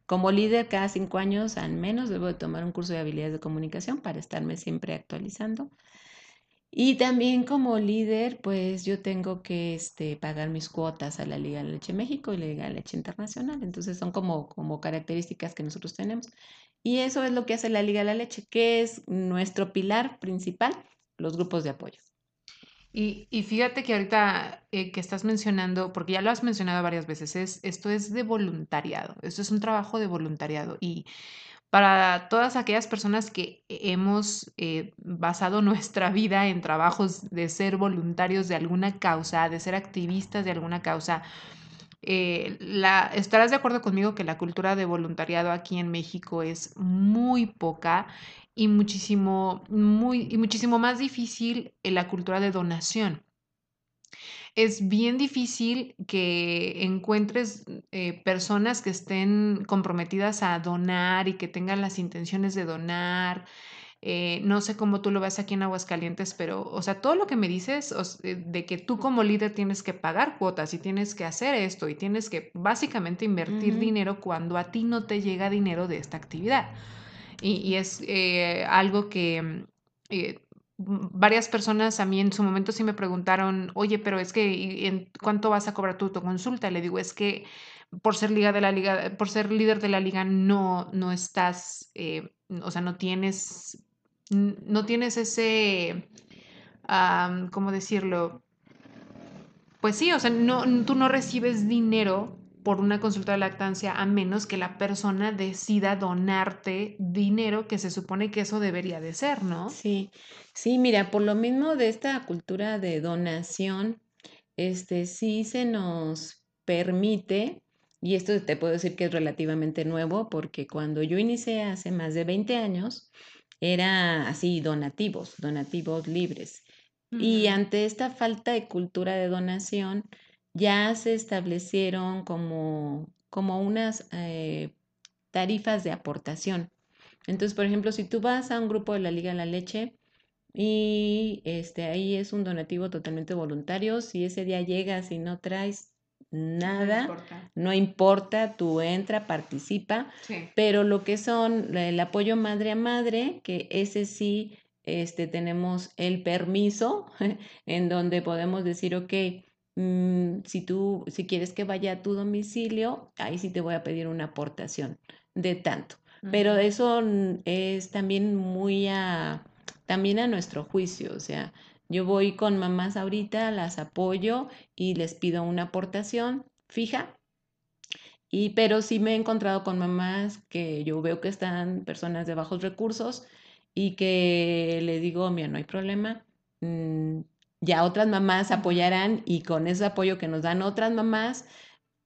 Como líder, cada cinco años al menos debo de tomar un curso de habilidades de comunicación para estarme siempre actualizando. Y también como líder, pues yo tengo que este, pagar mis cuotas a la Liga de la Leche México y la Liga de la Leche Internacional. Entonces son como, como características que nosotros tenemos. Y eso es lo que hace la Liga de la Leche, que es nuestro pilar principal, los grupos de apoyo. Y, y fíjate que ahorita eh, que estás mencionando, porque ya lo has mencionado varias veces, es, esto es de voluntariado, esto es un trabajo de voluntariado. Y para todas aquellas personas que hemos eh, basado nuestra vida en trabajos de ser voluntarios de alguna causa, de ser activistas de alguna causa, eh, estarás de acuerdo conmigo que la cultura de voluntariado aquí en México es muy poca y muchísimo, muy, y muchísimo más difícil en la cultura de donación. Es bien difícil que encuentres eh, personas que estén comprometidas a donar y que tengan las intenciones de donar. Eh, no sé cómo tú lo ves aquí en Aguascalientes, pero, o sea, todo lo que me dices o eh, de que tú como líder tienes que pagar cuotas y tienes que hacer esto y tienes que básicamente invertir dinero cuando a ti no te llega dinero de esta actividad. Y, y es eh, algo que mm, eh, varias personas a mí en su momento sí me preguntaron, oye, pero es que ¿y en cuánto vas a cobrar tu consulta? Le digo, es que por ser liga de la liga, por ser líder de la liga, no, no estás, eh, o sea, no tienes, no tienes ese, ¿cómo decirlo? Pues sí, o sea, no, tú no recibes dinero por una consulta de lactancia a menos que la persona decida donarte dinero, que se supone que eso debería de ser, ¿no? Sí, sí, mira, por lo mismo de esta cultura de donación, este sí se nos permite, y esto te puedo decir que es relativamente nuevo, porque cuando yo inicié hace más de 20 años, era así, donativos, donativos libres. Y ante esta falta de cultura de donación, ya se establecieron como, como unas eh, tarifas de aportación. Entonces, por ejemplo, si tú vas a un grupo de la Liga de la Leche y este, ahí es un donativo totalmente voluntario, si ese día llegas y no traes No nada, importa. no importa, tú entra, participa, Sí. pero lo que son el apoyo madre a madre, que ese sí, este, tenemos el permiso en donde podemos decir, ok, mm, si tú, si quieres que vaya a tu domicilio, ahí sí te voy a pedir una aportación de tanto. Pero eso es también muy a, también a nuestro juicio, o sea, yo voy con mamás ahorita, las apoyo y les pido una aportación fija y, pero sí me he encontrado con mamás que yo veo que están personas de bajos recursos y que le digo, mira, no hay problema. mm, ya otras mamás apoyarán y con ese apoyo que nos dan otras mamás,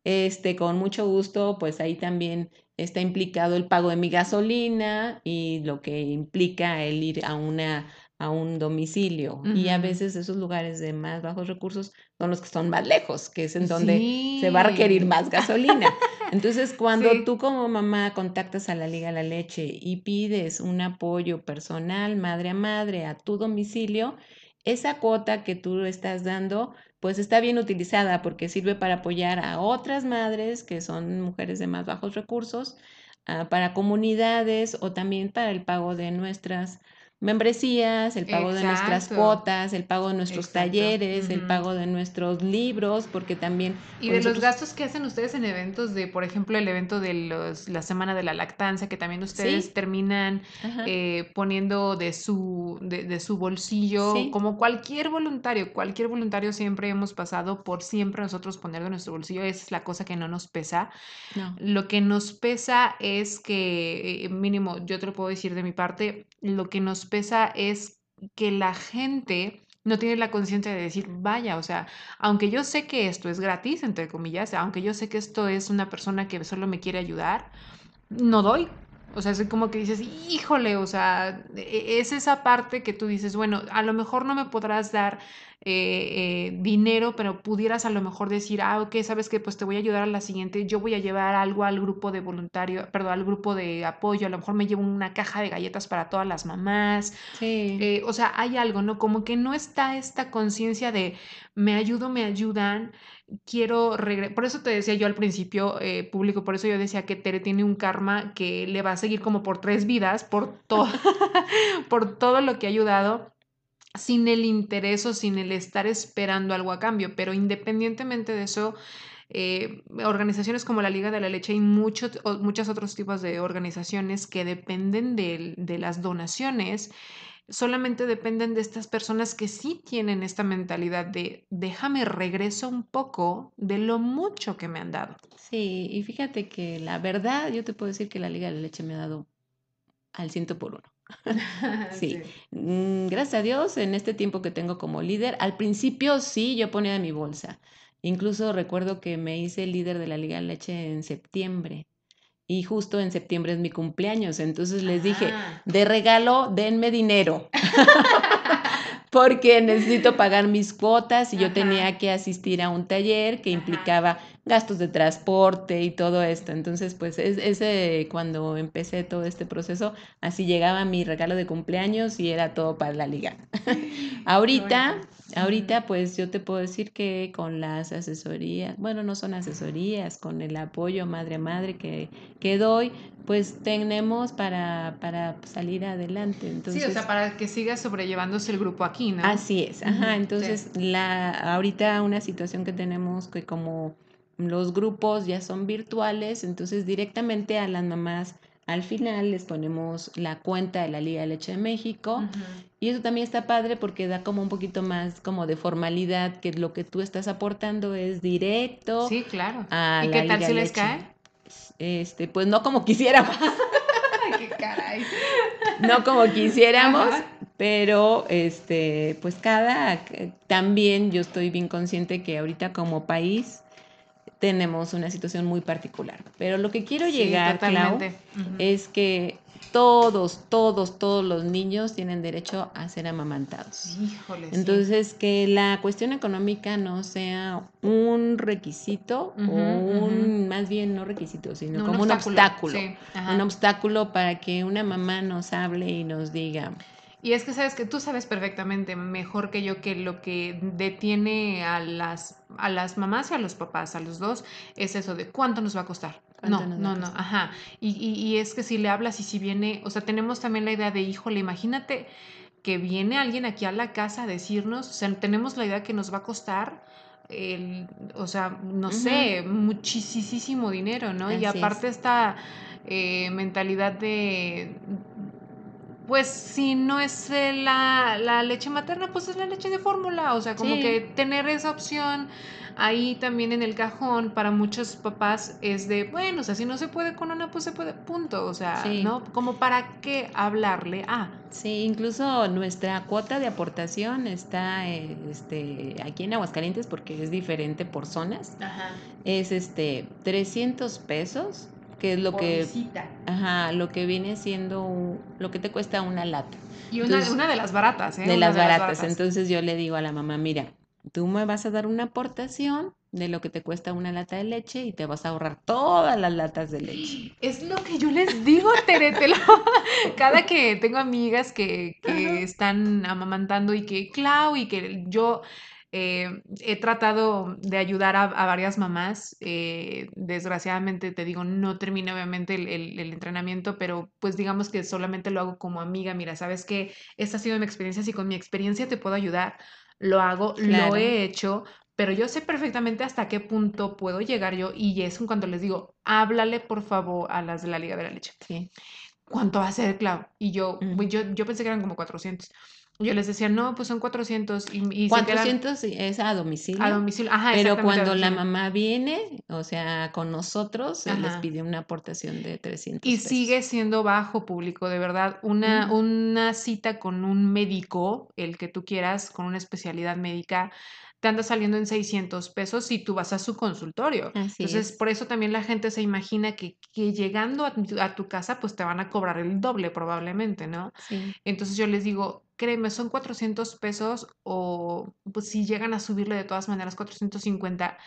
este, con mucho gusto, pues ahí también está implicado el pago de mi gasolina y lo que implica el ir a una a un domicilio. Y a veces esos lugares de más bajos recursos son los que son más lejos, que es en donde se va a requerir más gasolina. Entonces, cuando tú como mamá contactas a la Liga La Leche y pides un apoyo personal, madre a madre, a tu domicilio, esa cuota que tú estás dando, pues está bien utilizada porque sirve para apoyar a otras madres que son mujeres de más bajos recursos, ah, para comunidades o también para el pago de nuestras membresías, el pago de nuestras cuotas, el pago de nuestros talleres, el pago de nuestros libros, porque también... Y de los gastos que hacen ustedes en eventos de, por ejemplo, el evento de los, la Semana de la Lactancia, que también ustedes terminan eh, poniendo de su, de, su bolsillo, como cualquier voluntario, cualquier voluntario siempre hemos pasado por siempre nosotros poner de nuestro bolsillo, esa es la cosa que no nos pesa. Lo que nos pesa es que, eh, mínimo, yo te lo puedo decir de mi parte, lo que nos pesa es que la gente no tiene la conciencia de decir, vaya, o sea, aunque yo sé que esto es gratis, entre comillas, aunque yo sé que esto es una persona que solo me quiere ayudar, no doy. O sea, es como que dices, híjole, o sea, e-, es esa parte que tú dices, bueno, a lo mejor no me podrás dar eh, eh, dinero, pero pudieras a lo mejor decir, ah, ok, sabes que pues te voy a ayudar a la siguiente, yo voy a llevar algo al grupo de voluntario, perdón, al grupo de apoyo, a lo mejor me llevo una caja de galletas para todas las mamás. Sí. Eh, o sea, hay algo, ¿no? Como que no está esta conciencia de me ayudo, me ayudan, quiero. Por eso te decía yo al principio, público, por eso yo decía que Tere tiene un karma que le va a seguir como por tres vidas, por, todo por todo lo que ha ayudado sin el interés o sin el estar esperando algo a cambio. Pero independientemente de eso, eh, organizaciones como la Liga de la Leche y muchos, muchos otros tipos de organizaciones que dependen de, de, las donaciones, solamente dependen de estas personas que sí tienen esta mentalidad de déjame regreso un poco de lo mucho que me han dado. Sí, y fíjate que la verdad, yo te puedo decir que la Liga de la Leche me ha dado al ciento por uno. sí. Mm, gracias a Dios, en este tiempo que tengo como líder, al principio sí, yo ponía mi bolsa. Incluso recuerdo que me hice líder de la Liga de Leche en septiembre. Y justo en septiembre es mi cumpleaños. Entonces les dije, ah. de regalo, denme dinero. porque necesito pagar mis cuotas y yo tenía que asistir a un taller que implicaba gastos de transporte y todo esto. Entonces, pues es, ese, cuando empecé todo este proceso, así llegaba mi regalo de cumpleaños y era todo para la liga. ahorita, ahorita, pues yo te puedo decir que con las asesorías, bueno, no son asesorías, con el apoyo madre a madre que, que doy, pues tenemos para, para salir adelante. Entonces, sí, o sea, para que siga sobrellevándose el grupo aquí, ¿no? Así es, ajá. Entonces, la, ahorita una situación que tenemos que como los grupos ya son virtuales, entonces directamente a las mamás al final les ponemos la cuenta de la Liga de Leche de México y eso también está padre porque da como un poquito más como de formalidad que lo que tú estás aportando es directo. Sí, claro. ¿Y qué tal si les cae? Este, pues no como quisiéramos. qué caray. No como quisiéramos, pero este, pues cada también yo estoy bien consciente que ahorita como país tenemos una situación muy particular. Pero lo que quiero llegar, Clau, es que todos, todos, todos los niños tienen derecho a ser amamantados. Híjole, Entonces, que la cuestión económica no sea un requisito o un, más bien no requisito, sino como un obstáculo. un obstáculo para que una mamá nos hable y nos diga, y es que sabes que tú sabes perfectamente mejor que yo que lo que detiene a las, a las mamás y a los papás, a los dos, es eso de cuánto nos va a costar. No, no, no, ajá. Y, y, es que si le hablas y si viene, o sea, tenemos también la idea de, híjole, imagínate que viene alguien aquí a la casa a decirnos, o sea, tenemos la idea que nos va a costar el, o sea, no sé, muchísimo dinero, ¿no? y aparte esta eh, mentalidad de pues si no es la, la, leche materna, pues es la leche de fórmula. O sea, como que tener esa opción ahí también en el cajón para muchos papás es de, bueno, o sea, si no se puede con una, pues se puede, punto. O sea, ¿no? Como para qué hablarle a. Sí, incluso nuestra cuota de aportación está este, aquí en Aguascalientes porque es diferente por zonas. Ajá. Es este 300 pesos que es lo que ajá, lo que viene siendo lo que te cuesta una lata. Y una, una de las baratas, ¿eh? De las baratas. Entonces yo le digo a la mamá, mira, tú me vas a dar una aportación de lo que te cuesta una lata de leche y te vas a ahorrar todas las latas de leche. Es lo que yo les digo, Tere, te lo- Cada que tengo amigas que, que están amamantando y que, Clau, y que yo eh, he tratado de ayudar a, a varias mamás. eh, desgraciadamente, te digo, no terminé obviamente el, el- el entrenamiento, pero pues digamos que solamente lo hago como amiga. Mira, sabes que esta ha sido mi experiencia, si con mi experiencia te puedo ayudar, lo hago, lo Claro. he hecho. Pero yo sé perfectamente hasta qué punto puedo llegar yo y es cuando les digo, háblale por favor a las de la Liga de la Leche. Sí. ¿Cuánto va a ser, Clau? Y yo, Mm. yo, yo pensé que eran como 400. Yo les decía, no, pues son 400 y, y se quedan 400 es a domicilio. a domicilio. Ajá, Pero cuando la mamá viene, o sea, con nosotros, se les Ajá. pide una aportación de 300 Y pesos. sigue siendo bajo público, de verdad. Una, una cita con un médico, el que tú quieras, con una especialidad médica, te anda saliendo en 600 pesos si tú vas a su consultorio. Así Entonces, es. por eso también la gente se imagina que, que llegando a tu, a tu casa, pues te van a cobrar el doble probablemente, ¿no? Sí, Entonces yo les digo, créeme, son 400 pesos o pues si llegan a subirle de todas maneras 450,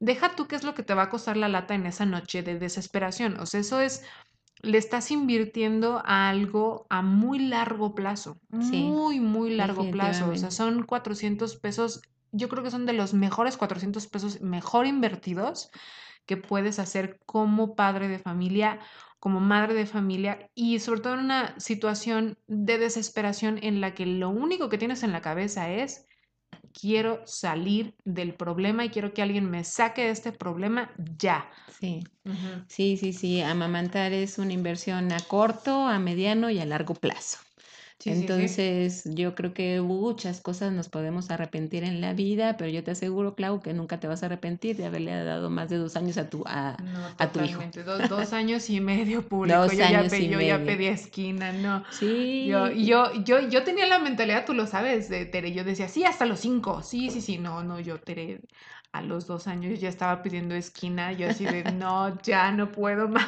deja tú qué es lo que te va a costar la lata en esa noche de desesperación. O sea, eso es, le estás invirtiendo a algo a muy largo plazo, sí, muy, muy largo plazo. O sea, son 400 pesos, yo creo que son de los mejores 400 pesos mejor invertidos que puedes hacer como padre de familia, como madre de familia y sobre todo en una situación de desesperación en la que lo único que tienes en la cabeza es quiero salir del problema y quiero que alguien me saque de este problema ya. Sí, sí, sí, sí. Amamantar es una inversión a corto, a mediano y a largo plazo. Sí, sí, sí. Entonces, yo creo que muchas cosas nos podemos arrepentir en la vida, pero yo te aseguro, Clau, que nunca te vas a arrepentir de haberle dado más de dos años a tu, a, No, a tu hijo. Dos, dos años y medio público. Dos yo ya, años pe- y yo ya pedí esquina, no. Sí, Yo, yo, yo, yo tenía la mentalidad, tú lo sabes, de Tere. Yo decía, sí, hasta los cinco. Sí, sí, sí. No, no, yo, Tere, a los dos años ya estaba pidiendo esquina. Yo así de, no, ya no puedo más.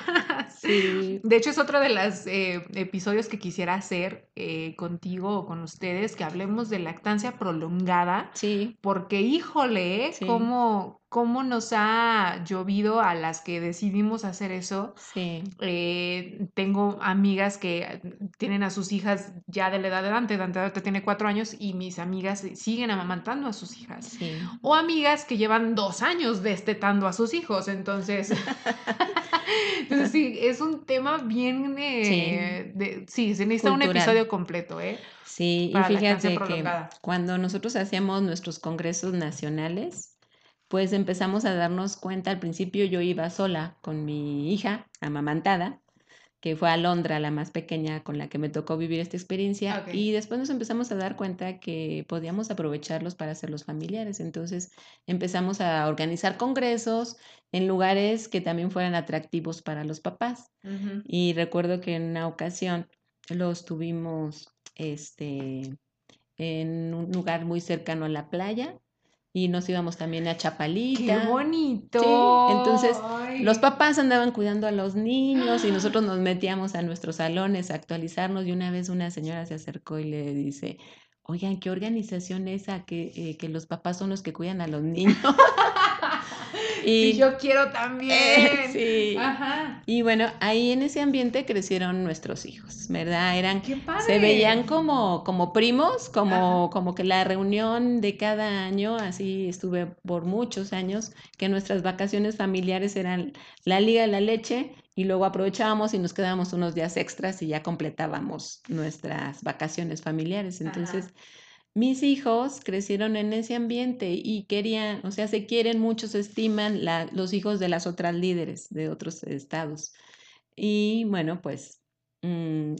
sí, De hecho, es otro de los episodios que quisiera hacer eh, contigo o con ustedes, que hablemos de lactancia prolongada. sí, Porque, híjole, ¿eh? Sí. ¿Cómo, cómo nos ha llovido a las que decidimos hacer eso? sí, Eh, tengo amigas que tienen a sus hijas ya de la edad de Dante. Dante ahorita tiene cuatro años y mis amigas siguen amamantando a sus hijas. sí. O amigas que llevan dos años destetando a sus hijos. Entonces, entonces sí, es un tema bien... eh, de- sí, se necesita un episodio completo, ¿eh? Sí, y Para fíjate que cuando nosotros hacíamos nuestros congresos nacionales, pues empezamos a darnos cuenta, al principio yo iba sola con mi hija amamantada, que fue Alondra, la más pequeña con la que me tocó vivir esta experiencia, y después nos empezamos a dar cuenta que podíamos aprovecharlos para hacerlos familiares, entonces empezamos a organizar congresos en lugares que también fueran atractivos para los papás. Y recuerdo que en una ocasión los tuvimos este, en un lugar muy cercano a la playa y nos íbamos también a ¡Qué Chapalita. bonito! Sí, entonces, Ay. Los papás andaban cuidando a los niños y nosotros nos metíamos a nuestros salones a actualizarnos y una vez una señora se acercó y le dice, oigan, ¿qué organización es esa que, eh, que los papás son los que cuidan a los niños? Y y yo quiero también. sí. Ajá. Y bueno, ahí en ese ambiente crecieron nuestros hijos, ¿verdad? Eran ¡Qué padre! Se veían como, como primos, como, como que la reunión de cada año, así estuve por muchos años, que nuestras vacaciones familiares eran la Liga de la Leche y luego aprovechábamos y nos quedábamos unos días extras y ya completábamos nuestras vacaciones familiares. Entonces, Ajá. Mis hijos crecieron en ese ambiente y querían, o sea, se quieren mucho, se estiman la- los hijos de las otras líderes de otros estados. Y bueno, pues mm,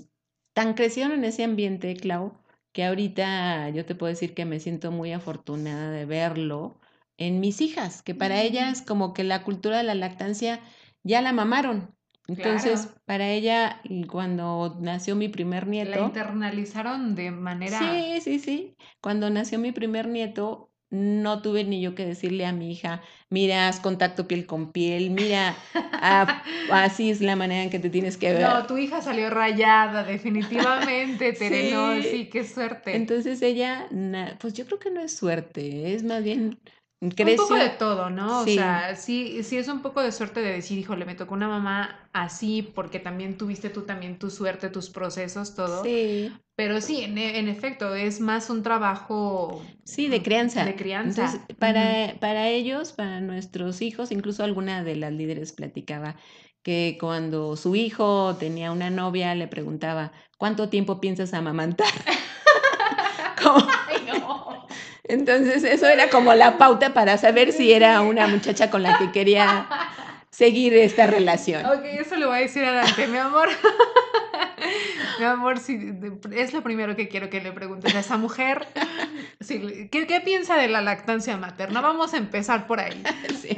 tan crecieron en ese ambiente, Clau, que ahorita yo te puedo decir que me siento muy afortunada de verlo en mis hijas, que para ellas como que la cultura de la lactancia ya la mamaron. Entonces, Claro. para ella, cuando nació mi primer La nieto, internalizaron de manera... Sí, sí, sí. Cuando nació mi primer nieto, no tuve ni yo que decirle a mi hija, mira, haz contacto piel con piel, mira, ah, así es la manera en que te tienes que ver. No, tu hija salió rayada, definitivamente, Tere, Sí. no, sí, qué suerte. Entonces ella, pues yo creo que no es suerte, es más bien un creció. poco de todo, ¿no? Sí. O sea, sí, sí es un poco de suerte de decir, híjole, me tocó una mamá así, porque también tuviste tú también tu suerte, tus procesos, todo. Sí, Pero sí, en, en efecto, es más un trabajo sí, de crianza. de crianza. Entonces, para, para ellos, para nuestros hijos, incluso alguna de las líderes platicaba que cuando su hijo tenía una novia, le preguntaba, ¿cuánto tiempo piensas amamantar? Como-. Entonces, eso era como la pauta para saber si era una muchacha con la que quería seguir esta relación. Ok, eso le voy a decir a Dante, mi amor. Mi amor, sí, de- es lo primero que quiero que le preguntes a esa mujer. ¿qué, qué piensa de la lactancia materna? Vamos a empezar por ahí. Sí.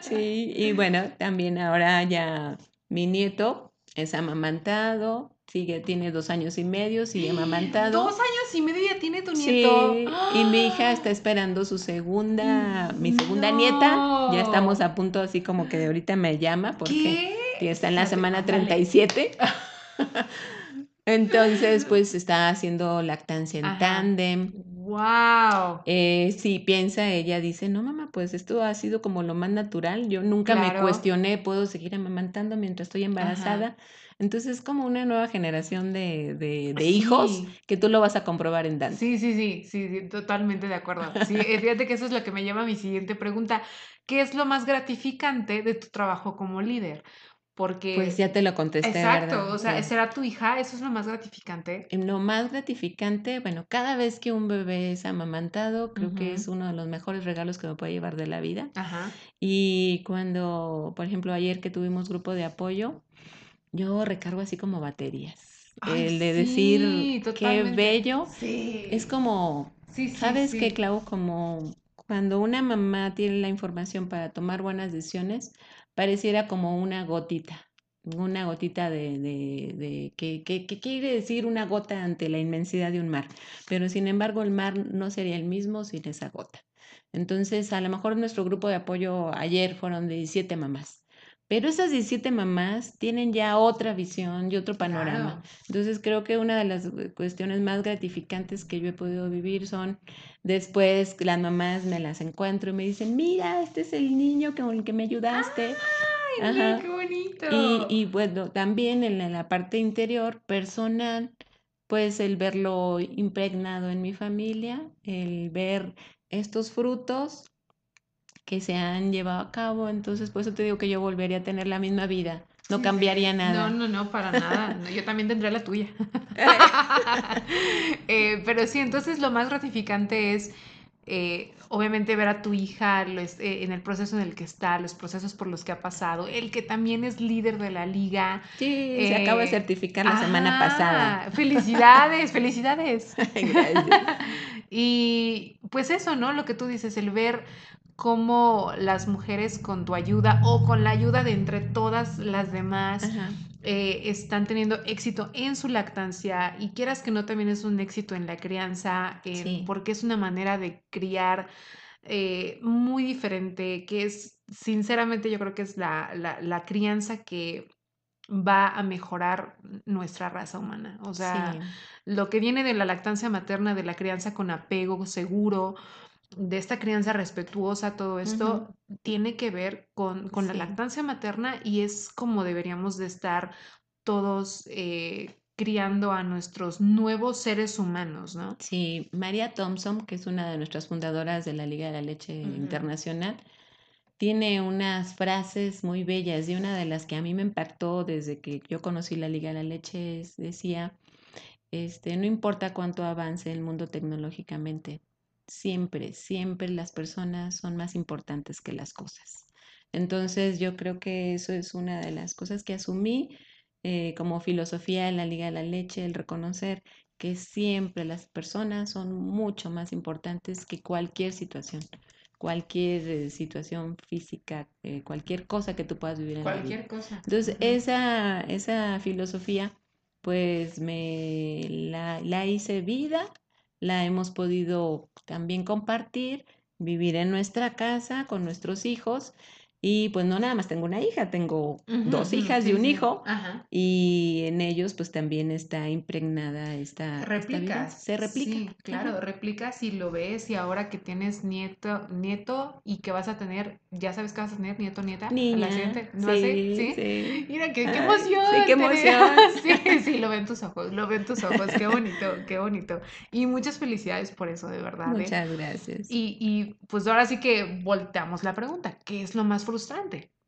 Sí, y bueno, también ahora ya mi nieto es amamantado, sigue, tiene dos años y medio, sigue amamantado. Dos años y medio ya tiene tu Sí, nieto. y mi hija está esperando su segunda, mi segunda nieta. Ya estamos a punto así como que de ahorita me llama porque ¿Qué? está en la semana ándale. 37. Entonces, pues está haciendo lactancia en tándem. Wow. Eh, sí, piensa ella, dice, no mamá, pues esto ha sido como lo más natural. Yo nunca me cuestioné, puedo seguir amamantando mientras estoy embarazada. Entonces es como una nueva generación de, de, de hijos Sí. que tú lo vas a comprobar en Dante. Sí, sí, sí, sí, sí, totalmente de acuerdo. Sí, eh, fíjate que eso es lo que me lleva a mi siguiente pregunta. ¿Qué es lo más gratificante de tu trabajo como líder? Porque, Pues ya te lo contesté, exacto, ¿verdad? o sea, Sí. ¿será tu hija? Eso es lo más gratificante. Lo más gratificante, bueno, cada vez que un bebé es amamantado, creo que es uno de los mejores regalos que me puede llevar de la vida. Ajá. Y cuando, por ejemplo, ayer que tuvimos grupo de apoyo, yo recargo así como baterías. Ay, El de sí, decir qué bello. Sí. Es como, Sí, ¿sabes qué, Clau? Como cuando una mamá tiene la información para tomar buenas decisiones, pareciera como una gotita. Una gotita de, de, de que, que, que quiere decir una gota ante la inmensidad de un mar. Pero sin embargo, el mar no sería el mismo sin esa gota. Entonces, a lo mejor nuestro grupo de apoyo ayer fueron 17 mamás. Pero esas 17 mamás tienen ya otra visión y otro panorama. Claro. Entonces creo que una de las eh, cuestiones más gratificantes que yo he podido vivir son después las mamás me las encuentro y me dicen, mira, este es el niño con el que me ayudaste. Ay, mira, qué bonito. Y, y bueno, también en la, en la parte interior, personal, pues el verlo impregnado en mi familia, el ver estos frutos que se han llevado a cabo, entonces por eso te digo que yo volvería a tener la misma vida, no Sí, cambiaría sí. nada. No, no, no, para nada. Yo también tendré la tuya. Eh, pero sí, entonces lo más gratificante es, eh, obviamente, ver a tu hija los- eh, en el proceso en el que está, los procesos por los que ha pasado, el que también es líder de la liga. Sí, se acaba de certificar la semana pasada. Felicidades, felicidades. Gracias. Y pues eso, ¿no? Lo que tú dices, el ver cómo las mujeres con tu ayuda o con la ayuda de entre todas las demás eh, están teniendo éxito en su lactancia y quieras que no también es un éxito en la crianza, Sí. porque es una manera de criar eh, muy diferente, que es, sinceramente, yo creo que es la, la, la crianza que va a mejorar nuestra raza humana. O sea, Sí. lo que viene de la lactancia materna, de la crianza con apego seguro, de esta crianza respetuosa, todo esto tiene que ver con, con la lactancia materna y es como deberíamos de estar todos eh, criando a nuestros nuevos seres humanos, ¿no? Sí, María Thompson, que es una de nuestras fundadoras de la Liga de la Leche. Internacional, tiene unas frases muy bellas y una de las que a mí me impactó desde que yo conocí la Liga de la Leche es, decía, este, no importa cuánto avance el mundo tecnológicamente, siempre, siempre las personas son más importantes que las cosas. Entonces yo creo que eso es una de las cosas que asumí eh, como filosofía en la Liga de la Leche, el reconocer que siempre las personas son mucho más importantes que cualquier situación, cualquier eh, situación física, eh, cualquier cosa que tú puedas vivir en la vida. cosa. Entonces, esa, esa filosofía, pues me la, la hice vida la hemos podido también compartir, vivir en nuestra casa con nuestros hijos y pues no nada más tengo una hija, tengo dos hijas y un sí. hijo Ajá. y en ellos pues también está impregnada esta. Replicas, Se replica. sí, claro, Ajá. replicas y lo ves y ahora que tienes nieto, nieto y que vas a tener, ya sabes que vas a tener nieto, nieta, la Niña, siguiente, ¿no sí, ¿Sí? sí. Mira, qué, qué Ay, emoción. sí, qué emoción. Sí, sí, lo ven tus ojos, lo ven tus ojos, qué bonito, qué bonito. Y muchas felicidades por eso, de verdad. ¿eh? Muchas gracias. Y, y pues ahora sí que volteamos la pregunta, ¿qué es lo más frustrante?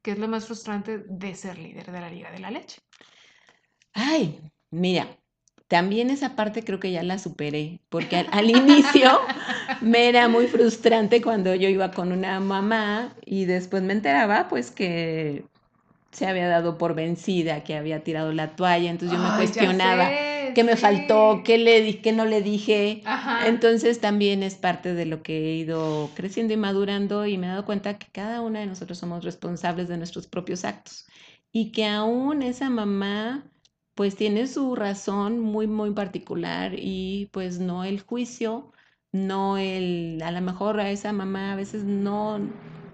¿Qué es lo más frustrante de ser líder de la Liga de la Leche? Ay, mira, también esa parte creo que ya la superé, porque al, al inicio me era muy frustrante cuando yo iba con una mamá y después me enteraba pues que se había dado por vencida, que había tirado la toalla, entonces yo me Ay, cuestionaba sé, qué me faltó, qué le di, qué no le dije. Ajá. Entonces también es parte de lo que he ido creciendo y madurando y me he dado cuenta que cada una de nosotros somos responsables de nuestros propios actos y que aún esa mamá pues tiene su razón muy muy particular y pues no el juicio, no el a lo mejor a esa mamá a veces no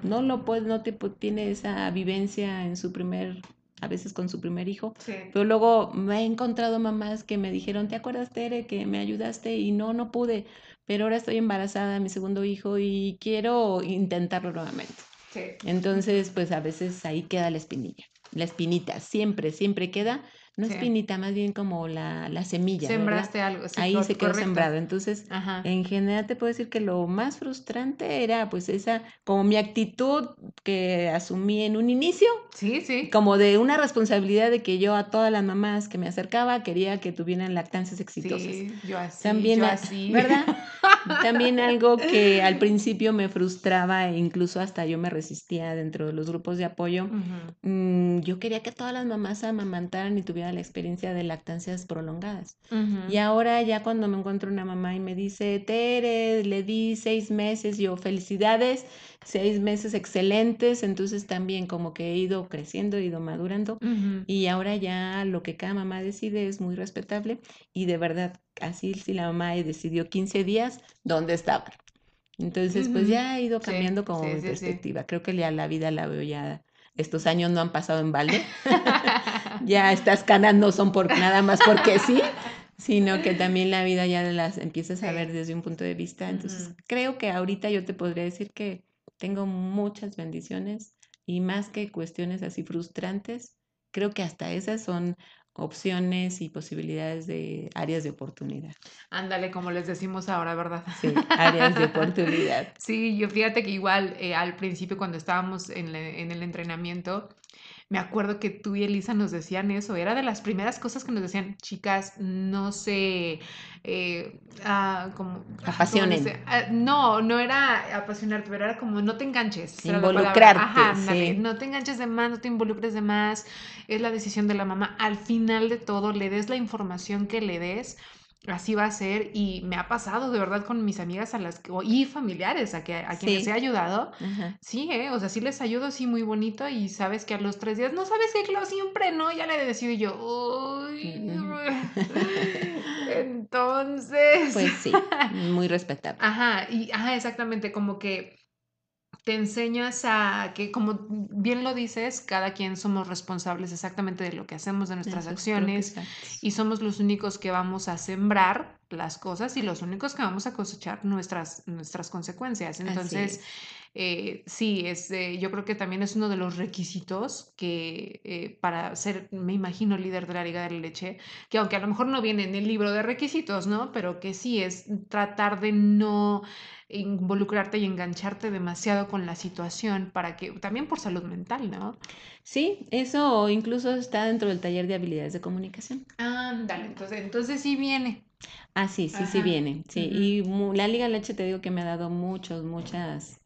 no lo puede no tipo, tiene esa vivencia en su primer a veces con su primer hijo Sí. pero luego me he encontrado mamás que me dijeron, ¿te acuerdas, Tere, que me ayudaste? Y no, no pude, pero ahora estoy embarazada de mi segundo hijo y quiero intentarlo nuevamente. Sí. Entonces, pues a veces ahí queda la espinilla, la espinita, siempre, siempre queda, no Sí. espinita, más bien como la, la semilla, ¿verdad? Sembraste algo, sí, Ahí se quedó correcto. sembrado. Entonces, Ajá. en general te puedo decir que lo más frustrante era pues esa, como mi actitud que asumí en un inicio, Sí, sí. como de una responsabilidad de que yo a todas las mamás que me acercaba quería que tuvieran lactancias exitosas. Sí, yo así, También, yo así. ¿verdad? También algo que al principio me frustraba e incluso hasta yo me resistía dentro de los grupos de apoyo. Mm, yo quería que todas las mamás amamantaran y tuvieran la experiencia de lactancias prolongadas. Y ahora ya cuando me encuentro una mamá y me dice, Tere, le di seis meses, yo felicidades, seis meses excelentes, entonces también como que he ido creciendo, he ido madurando y ahora ya lo que cada mamá decide es muy respetable y de verdad, así si la mamá decidió 15 días, ¿dónde estaban? Entonces, pues ya ha ido Sí, cambiando como sí, mi sí, sí. perspectiva. Creo que ya la vida la veo ya, estos años no han pasado en balde. ya estas canas no son por nada más porque sí, sino que también la vida ya las empiezas a ver desde un punto de vista. Entonces, Ujú. creo que ahorita yo te podría decir que tengo muchas bendiciones y más que cuestiones así frustrantes, creo que hasta esas son opciones y posibilidades de áreas de oportunidad. Ándale, como les decimos ahora, ¿verdad? Sí, áreas de oportunidad. Sí, yo fíjate que igual eh, al principio cuando estábamos en, le- en el entrenamiento, me acuerdo que tú y Elisa nos decían eso, era de las primeras cosas que nos decían, chicas, no se, eh, ah, como, ah, ¿cómo Apasionen. Ah, no, no era apasionarte, pero era como no te enganches. Involucrarte, Ajá, no te enganches de más, no te involucres de más, es la decisión de la mamá. Al final de todo, le des la información que le des. Así va a ser y me ha pasado de verdad con mis amigas a las que, y familiares a, que, a quienes Sí. he ayudado. Ajá. Sí, ¿eh? O sea, sí les ayudo así muy bonito y sabes que a los tres días, no sabes que lo siempre, ¿no? Ya le decido y yo, uy. Entonces, Pues sí, muy respetable. ajá, y ajá, exactamente, como que te enseñas a que, como bien lo dices, cada quien somos responsables exactamente de lo que hacemos, de nuestras acciones, y somos los únicos que vamos a sembrar las cosas y los únicos que vamos a cosechar nuestras, nuestras consecuencias. Entonces, es. eh, sí, es, eh, yo creo que también es uno de los requisitos que eh, para ser, me imagino, líder de la Liga de la Leche, que aunque a lo mejor no viene en el libro de requisitos, ¿no? Pero que sí es tratar de no involucrarte y engancharte demasiado con la situación para que, también por salud mental, ¿no? Sí, eso incluso está dentro del taller de habilidades de comunicación. Ándale, entonces, entonces sí viene. Ah, sí, sí, sí viene. Sí, y la Liga Leche te digo que me ha dado muchos, muchas,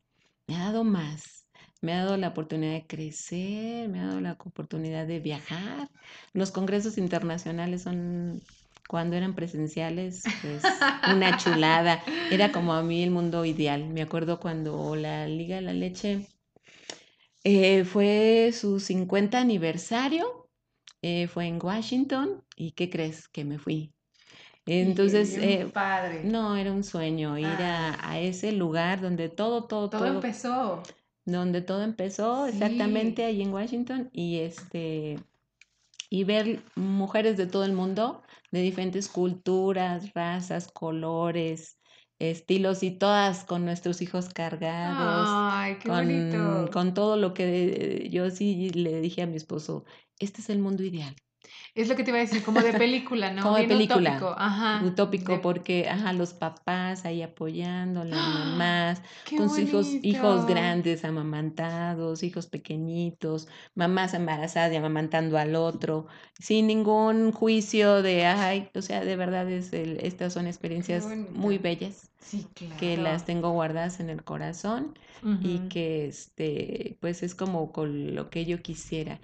me ha dado más. Me ha dado la oportunidad de crecer, me ha dado la oportunidad de viajar. Los congresos internacionales son, cuando eran presenciales, pues una chulada. Era como a mí el mundo ideal. Me acuerdo cuando la Liga de la Leche eh, fue su 50 aniversario, eh, fue en Washington. ¿Y qué crees? Que me fui. Entonces, eh, padre. no, era un sueño ir a, Ah. a ese lugar donde todo, todo, Todo todo, empezó. donde todo empezó exactamente allí en Washington y este y ver mujeres de todo el mundo, de diferentes culturas, razas, colores, estilos y todas con nuestros hijos cargados, Ay, qué con, bonito. con todo lo que yo sí le dije a mi esposo, este es el mundo ideal. Es lo que te iba a decir, como de película, ¿no? Como de película. utópico, ajá. Utópico de- porque, ajá, los papás ahí apoyando, las ¡Ah! mamás, ¡Qué con sus hijos, hijos grandes amamantados, hijos pequeñitos, mamás embarazadas y amamantando al otro, sin ningún juicio de, ay, o sea, de verdad es el- estas son experiencias muy bellas Sí, claro. que las tengo guardadas en el corazón y que este, pues es como con lo que yo quisiera.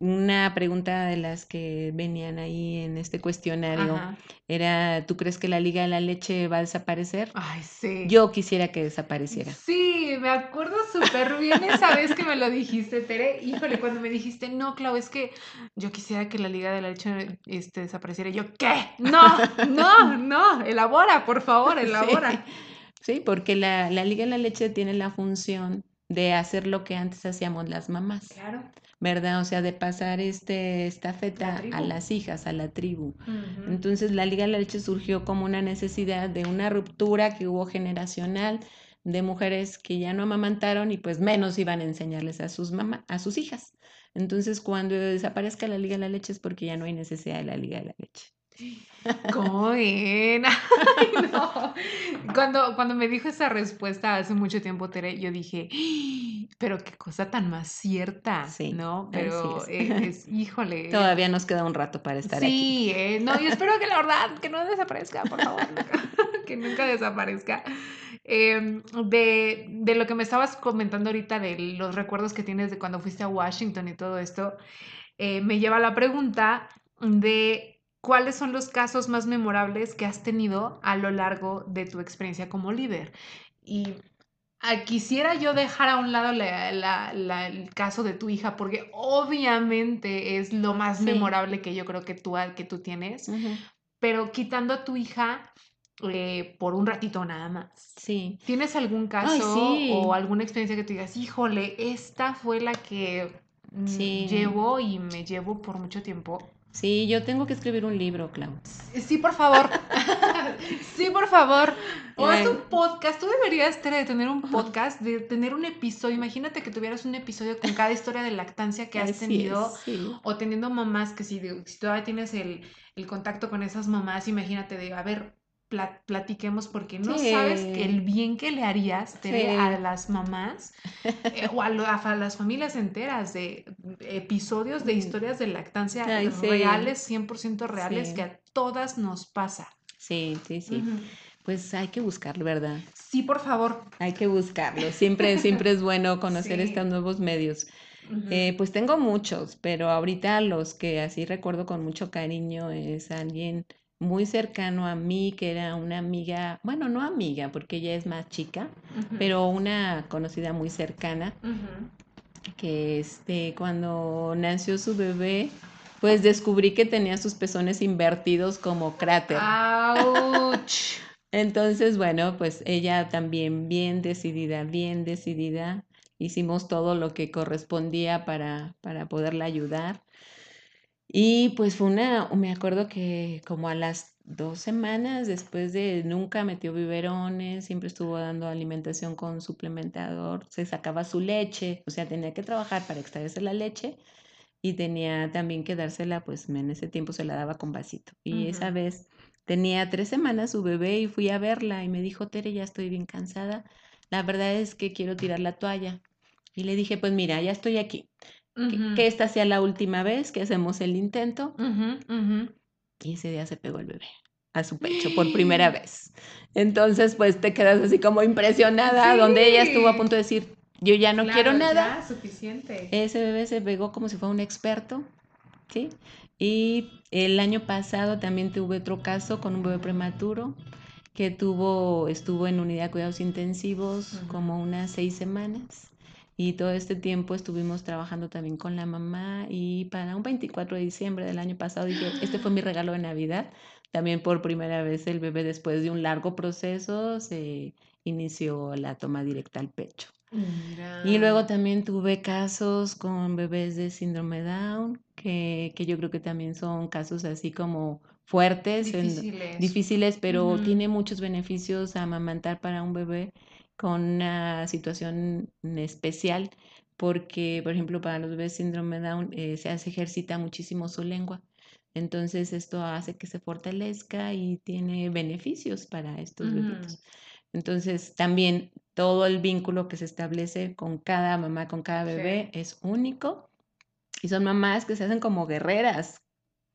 Una pregunta de las que venían ahí en este cuestionario Ajá. era, ¿tú crees que la Liga de la Leche va a desaparecer? Ay, sí. Yo quisiera que desapareciera. Sí, me acuerdo súper bien esa vez que me lo dijiste, Tere. Híjole, cuando me dijiste, no, Clau, es que yo quisiera que la Liga de la Leche este, desapareciera. Yo, ¿qué? No, no, no, elabora, por favor, elabora. Sí, porque la, la Liga de la Leche tiene la función de hacer lo que antes hacíamos las mamás, Claro. ¿Verdad? O sea, de pasar este estafeta a tribu. las hijas, a la tribu. Entonces la Liga de la Leche surgió como una necesidad de una ruptura que hubo generacional de mujeres que ya no amamantaron y pues menos iban a enseñarles a sus mamá, a sus hijas. Entonces cuando desaparezca la Liga de la Leche es porque ya no hay necesidad de la Liga de la Leche. ¿Cómo ven? Ay, no. Cuando, cuando me dijo esa respuesta hace mucho tiempo, Tere, yo dije, "Ah, pero qué cosa tan más cierta, Sí, ¿no? Pero es. eh, es, híjole. Todavía nos queda un rato para estar aquí. Sí, eh, no, y espero que la verdad, que no desaparezca, por favor, nunca, que nunca desaparezca. Em, de, de lo que me estabas comentando ahorita, de los recuerdos que tienes de cuando fuiste a Washington y todo esto, eh, me lleva a la pregunta de cuáles son los casos más memorables que has tenido a lo largo de tu experiencia como líder. Y ah, quisiera yo dejar a un lado la- la- la- el caso de tu hija, porque obviamente es lo más Sí. memorable que yo creo que tú, que tú tienes, pero quitando a tu hija eh, por un ratito nada más. Sí. ¿Tienes algún caso Ay, sí. o alguna experiencia que tú digas, híjole, esta fue la que mm, Sí. llevo y me llevo por mucho tiempo? Sí, yo tengo que escribir un libro, Clau. Sí, por favor. sí, por favor. O haz Eh. un podcast. Tú deberías de tener un podcast, de tener un episodio. Imagínate que tuvieras un episodio con cada historia de lactancia que has Así tenido. es, sí. O teniendo mamás que si, si todavía tienes el, el contacto con esas mamás, imagínate de, a ver, platiquemos porque no sabes Sí. el bien que le harías Sí. a las mamás eh, o a, lo- a las familias enteras de episodios de Mm. historias de lactancia Ay, sí. reales, 100% reales, que a todas nos pasa. Sí, sí, sí. Pues hay que buscarlo, ¿verdad? Sí, por favor. Hay que buscarlo. Siempre, siempre es bueno conocer estos nuevos medios. Eh, pues tengo muchos, pero ahorita los que así recuerdo con mucho cariño es alguien muy cercano a mí, que era una amiga, bueno, no amiga, porque ella es más chica, pero una conocida muy cercana, que este, cuando nació su bebé, pues descubrí que tenía sus pezones invertidos como cráter. ¡Auch! Entonces, bueno, pues ella también bien decidida, bien decidida. Hicimos todo lo que correspondía para, para poderla ayudar. Y pues fue una, me acuerdo que como a las dos semanas después de nunca metió biberones, siempre estuvo dando alimentación con suplementador, se sacaba su leche, o sea, tenía que trabajar para extraerse la leche y tenía también que dársela, pues en ese tiempo se la daba con vasito. Y esa vez tenía tres semanas su bebé y fui a verla y me dijo, Tere, ya estoy bien cansada, la verdad es que quiero tirar la toalla. Y le dije, pues mira, ya estoy aquí, que, esta sea la última vez que hacemos el intento. Ujú, ujú. Y ese día se pegó el bebé a su pecho por primera vez. Entonces, pues te quedas así como impresionada, donde ella estuvo a punto de decir, yo ya no quiero nada. ya, suficiente. Ese bebé se pegó como si fuera un experto, ¿sí? Y el año pasado también tuve otro caso con un bebé prematuro que tuvo, estuvo en unidad de cuidados intensivos como unas seis semanas. Y todo este tiempo estuvimos trabajando también con la mamá y para un 24 de diciembre del año pasado dije, este fue mi regalo de Navidad, también por primera vez el bebé después de un largo proceso se inició la toma directa al pecho. Y luego también tuve casos con bebés de síndrome Down, que, que yo creo que también son casos así como fuertes, Difíciles. difíciles, pero tiene muchos beneficios amamantar para un bebé con una situación especial, porque, por ejemplo, para los bebés síndrome Down eh, se hace, ejercita muchísimo su lengua. Entonces esto hace que se fortalezca y tiene beneficios para estos Ujú. bebitos. Entonces también todo el vínculo que se establece con cada mamá, con cada Sí. bebé es único y son mamás que se hacen como guerreras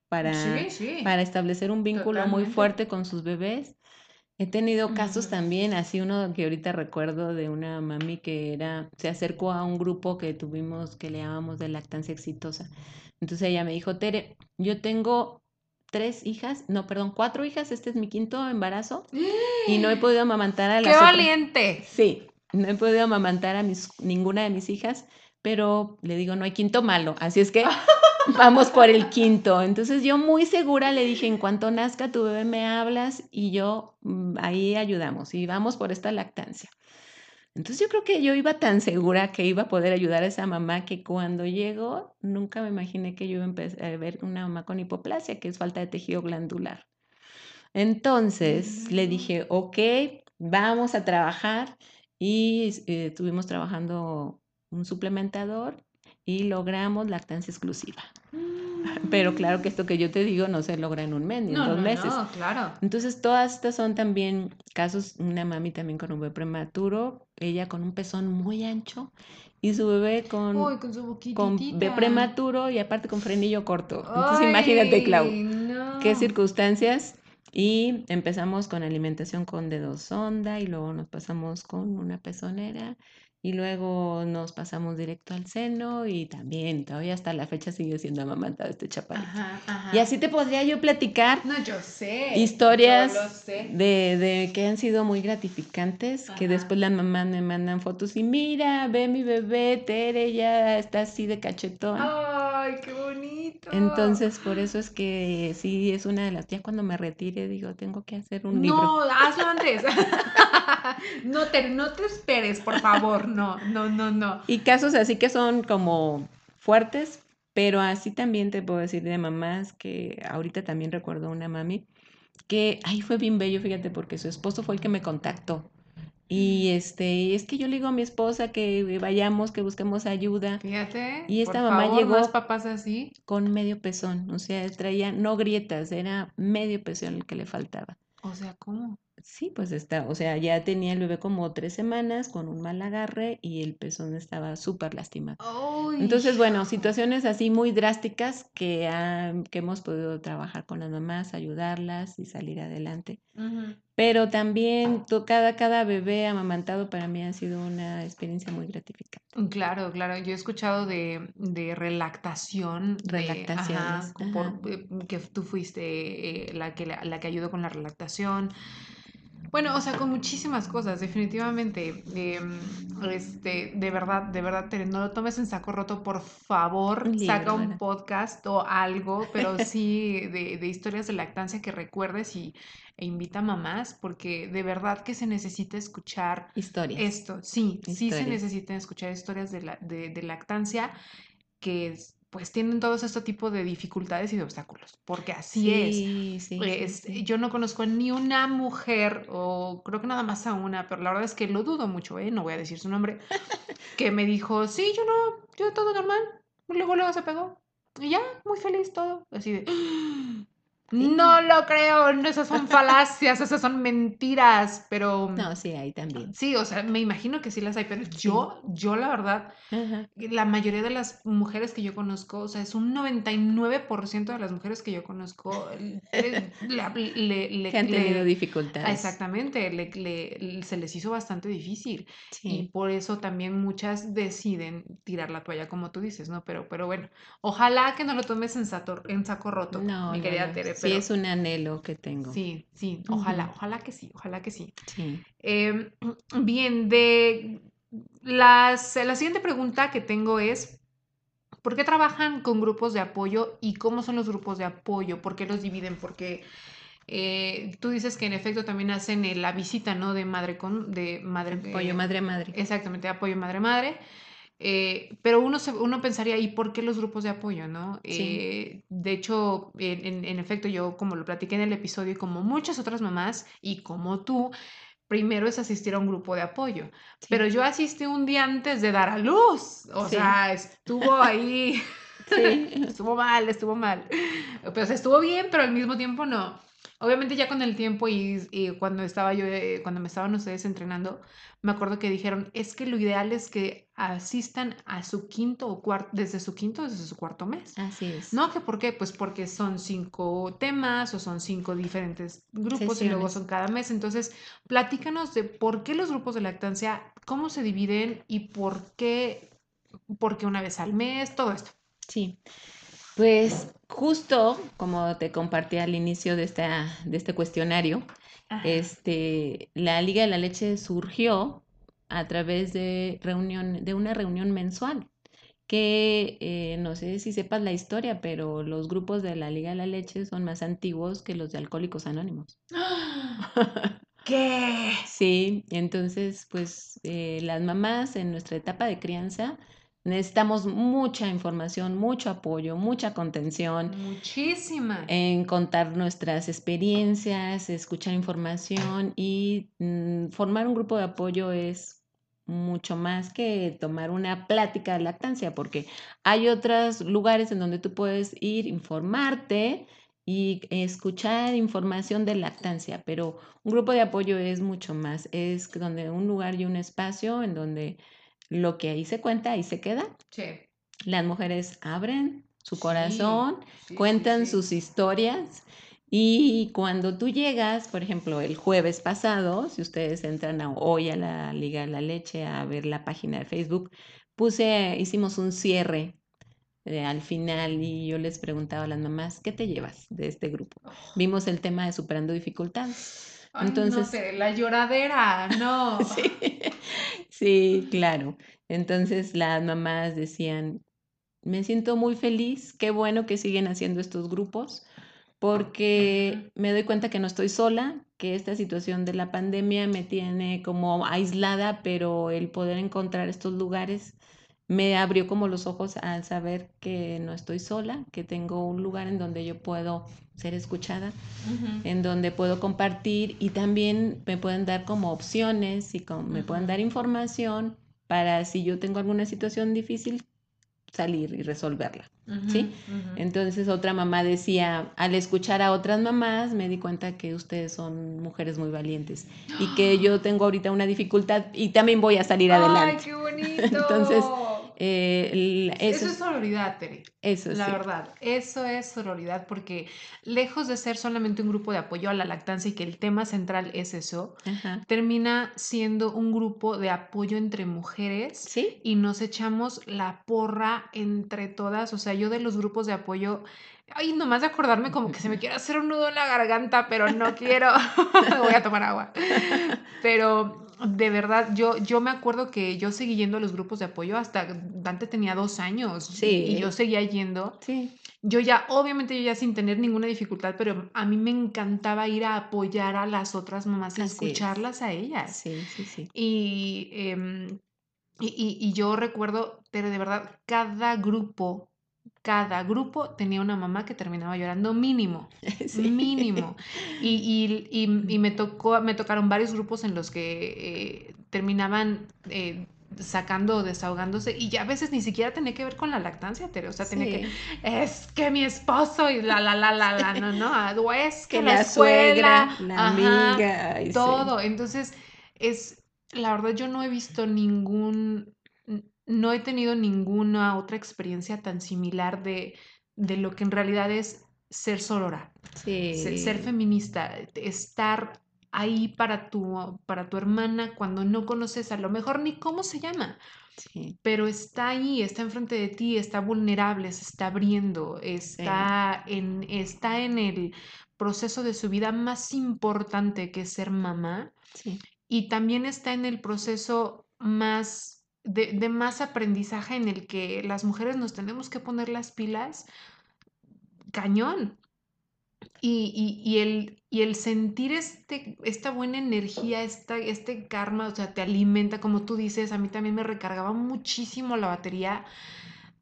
para, Sí, sí. para establecer un vínculo muy fuerte con sus bebés. He tenido casos también, así uno que ahorita recuerdo de una mami que era, se acercó a un grupo que tuvimos que le llamamos de lactancia exitosa. Entonces ella me dijo, Tere, yo tengo tres hijas, no, perdón, cuatro hijas, este es mi quinto embarazo y no he podido amamantar a ¡Qué las otras. valiente! Sí, no he podido amamantar a mis, ninguna de mis hijas, pero le digo, no hay quinto malo, así es que vamos por el quinto. Entonces yo muy segura le dije, en cuanto nazca tu bebé me hablas y yo mm, ahí ayudamos y vamos por esta lactancia. Entonces yo creo que yo iba tan segura que iba a poder ayudar a esa mamá que cuando llegó nunca me imaginé que yo iba a empezar a ver una mamá con hipoplasia, que es falta de tejido glandular. Entonces le Mm. dije, ok, vamos a trabajar y eh, estuvimos trabajando un suplementador y logramos lactancia exclusiva. Pero claro que esto que yo te digo no se logra en un mes ni en dos no, meses. no, claro. Entonces, todas estas son también casos, una mami también con un bebé prematuro, ella con un pezón muy ancho y su bebé con, Uy, con su con boquitita. bebé prematuro y aparte con frenillo corto. Entonces, imagínate, Clau, qué circunstancias. Y empezamos con alimentación con dedo sonda y luego nos pasamos con una pezonera y luego nos pasamos directo al seno y también todavía hasta la fecha sigue siendo amamantado este chaparrito. Ajá, ajá. Y así te podría yo platicar No, yo sé. historias Yo lo sé. de, de que han sido muy gratificantes, que después las mamás me mandan fotos y mira, ve mi bebé, Tere ya está así de cachetón. Ay, qué bonito. Entonces, por eso es que sí, es una de las, ya cuando me retire, digo, tengo que hacer un libro. No, hazlo antes. no, te, no te esperes, por favor. No, no, no, no. Y casos así que son como fuertes, pero así también te puedo decir de mamás que ahorita también recuerdo una mami que ahí fue bien bello, fíjate, porque su esposo fue el que me contactó. Y este, es que yo le digo a mi esposa que vayamos, que busquemos ayuda Fíjate. Y esta por mamá favor, llegó- Más papás así. con medio pezón, o sea, traía no grietas, era medio pezón el que le faltaba. O sea, ¿cómo? Sí, pues está, o sea, ya tenía el bebé como tres semanas con un mal agarre y el pezón estaba súper lastimado. Ay, Entonces, bueno, situaciones así muy drásticas que, que hemos podido trabajar con las mamás, ayudarlas y salir adelante. Pero también to- cada, cada bebé amamantado para mí ha sido una experiencia muy gratificante. Claro, claro. Yo he escuchado de, de relactación. ajá. eh, que tú fuiste eh, la, que, la, la que ayudó con la relactación. Bueno, o sea, con muchísimas cosas, definitivamente. Em, este, de verdad, de verdad, Tere, no lo tomes en saco roto, por favor, libro, saca un podcast o algo, pero sí de, de historias de lactancia que recuerdes y, e invita a mamás, porque de verdad que se necesita escuchar Historias. esto, sí, sí se necesitan escuchar historias de, la, de, de lactancia que es- pues tienen todos este tipo de dificultades y de obstáculos, porque así es. Sí, sí, sí, Es- sí. Yo no conozco ni una mujer, o creo que nada más a una, pero la verdad es que lo dudo mucho, ¿eh? No voy a decir su nombre, que me dijo, sí, yo no, yo todo normal. Luego, luego se pegó. Y ya, muy feliz todo. Así de, no lo creo, no, esas son falacias, esas son mentiras, pero... No, sí, ahí también. Sí, o sea, me imagino que sí las hay, pero yo, yo la verdad, Ajá. la mayoría de las mujeres que yo conozco, o sea, es un 99% de las mujeres que yo conozco, le, le- le- Que han tenido dificultades. Exactamente, le- le- se les hizo bastante difícil y Sí. por eso también muchas deciden tirar la toalla, como tú dices, ¿no? Pero, pero bueno, ojalá que no lo tomes en, sato- en saco roto, No, mi no, querida no. Tere, Sí, pero es un anhelo que tengo. sí, sí, ojalá, ojalá que sí, ojalá que sí. Sí. Eh, bien, de las, la siguiente pregunta que tengo es, ¿por qué trabajan con grupos de apoyo y cómo son los grupos de apoyo? ¿Por qué los dividen? Porque Eh, tú dices que en efecto también hacen eh, la visita, ¿no? De madre con, de madre. Apoyo eh, madre madre. Exactamente, apoyo madre-madre. Eh, pero uno, se- uno pensaría, ¿y por qué los grupos de apoyo, no? Sí. Eh, de hecho, en, en- en efecto, yo como lo platiqué en el episodio, y como muchas otras mamás, y como tú, primero es asistir a un grupo de apoyo. Sí. Pero yo asistí un día antes de dar a luz. O Sí. sea, estuvo ahí. Sí. estuvo mal, estuvo mal. Pues estuvo bien, pero al mismo tiempo no. Obviamente ya con el tiempo y, y cuando estaba yo, eh, cuando me estaban ustedes entrenando, me acuerdo que dijeron, es que lo ideal es que asistan a su quinto o cuarto, desde su quinto, desde su cuarto mes. Así es. No, que por qué? Pues porque son cinco temas o son cinco diferentes grupos y luego son cada mes. Entonces, platícanos de por qué los grupos de lactancia, cómo se dividen y por qué, por qué una vez al mes, todo esto. Sí. Pues justo como te compartí al inicio de, esta, de este cuestionario, este, la Liga de la Leche surgió a través de, reunión, de una reunión mensual, que eh, no sé si sepas la historia, pero los grupos de la Liga de la Leche son más antiguos que los de Alcohólicos Anónimos. ¿Qué? Sí, entonces, pues eh, las mamás en nuestra etapa de crianza necesitamos mucha información, mucho apoyo, mucha contención Muchísimas. en contar nuestras experiencias, escuchar información y mm, formar un grupo de apoyo es mucho más que tomar una plática de lactancia, porque hay otros lugares en donde tú puedes ir, informarte y escuchar información de lactancia, pero un grupo de apoyo es mucho más, es donde un lugar y un espacio en donde lo que ahí se cuenta, ahí se queda. Sí. Las mujeres abren su corazón, sí, cuentan sus historias y cuando tú llegas, por ejemplo, el jueves pasado, si ustedes entran a- hoy a la Liga de la Leche a ver la página de Facebook, puse, hicimos un cierre eh, al final y yo les preguntaba a las mamás, ¿qué te llevas de este grupo? Vimos el tema de superando dificultades. Ay, Entonces, no sé, la lloradera, no. Sí, sí, claro. Entonces las mamás decían, me siento muy feliz, qué bueno que siguen haciendo estos grupos, porque me doy cuenta que no estoy sola, que esta situación de la pandemia me tiene como aislada, pero el poder encontrar estos lugares me abrió como los ojos al saber que no estoy sola, que tengo un lugar en donde yo puedo ser escuchada en donde puedo compartir y también me pueden dar como opciones y como me pueden dar información para si yo tengo alguna situación difícil salir y resolverla. ¿sí? Entonces otra mamá decía, al escuchar a otras mamás me di cuenta que ustedes son mujeres muy valientes y que yo tengo ahorita una dificultad y también voy a salir ¡Ay, adelante. qué bonito! Entonces, Eh, el- eso, eso, es sororidad, Tere. eso La sí. verdad, eso es sororidad porque lejos de ser solamente un grupo de apoyo a la lactancia y que el tema central es eso, Ajá. termina siendo un grupo de apoyo entre mujeres ¿Sí? y nos echamos la porra entre todas. O sea, yo de los grupos de apoyo, ay, nomás de acordarme como que se me quiere hacer un nudo en la garganta, pero no quiero. Voy a tomar agua. Pero de verdad, yo, yo me acuerdo que yo seguí yendo a los grupos de apoyo hasta Dante tenía dos años y- Sí. y yo seguía yendo. Sí. Yo ya, obviamente yo ya sin tener ninguna dificultad, pero a mí me encantaba ir a apoyar a las otras mamás y es. escucharlas a ellas. Sí, sí, sí. Y, em, y, y- y yo recuerdo, pero de verdad, cada grupo, cada grupo tenía una mamá que terminaba llorando mínimo, Sí. mínimo. Y, y- y- y me tocó, me tocaron varios grupos en los que eh, terminaban eh, sacando o desahogándose y ya a veces ni siquiera tenía que ver con la lactancia, Tere, o sea, tenía que, es que mi esposo y la, la, la, la, la, no, no, ah, o es que, la, la escuela, suegra, la ajá, amiga, sí. todo. Entonces, es, la verdad, yo no he visto ningún, no he tenido ninguna otra experiencia tan similar de, de lo que en realidad es ser sorora, se- ser, feminista, estar ahí para tu, para tu hermana cuando no conoces a lo mejor ni cómo se llama, sí, pero está ahí, está enfrente de ti, está vulnerable, se está abriendo, está en, está en el proceso de su vida más importante que es ser mamá y también está en el proceso más de, de más aprendizaje en el que las mujeres nos tenemos que poner las pilas cañón. Y, y, el, y el sentir este, esta buena energía, esta, este karma, o sea, te alimenta, como tú dices, a mí también me recargaba muchísimo la batería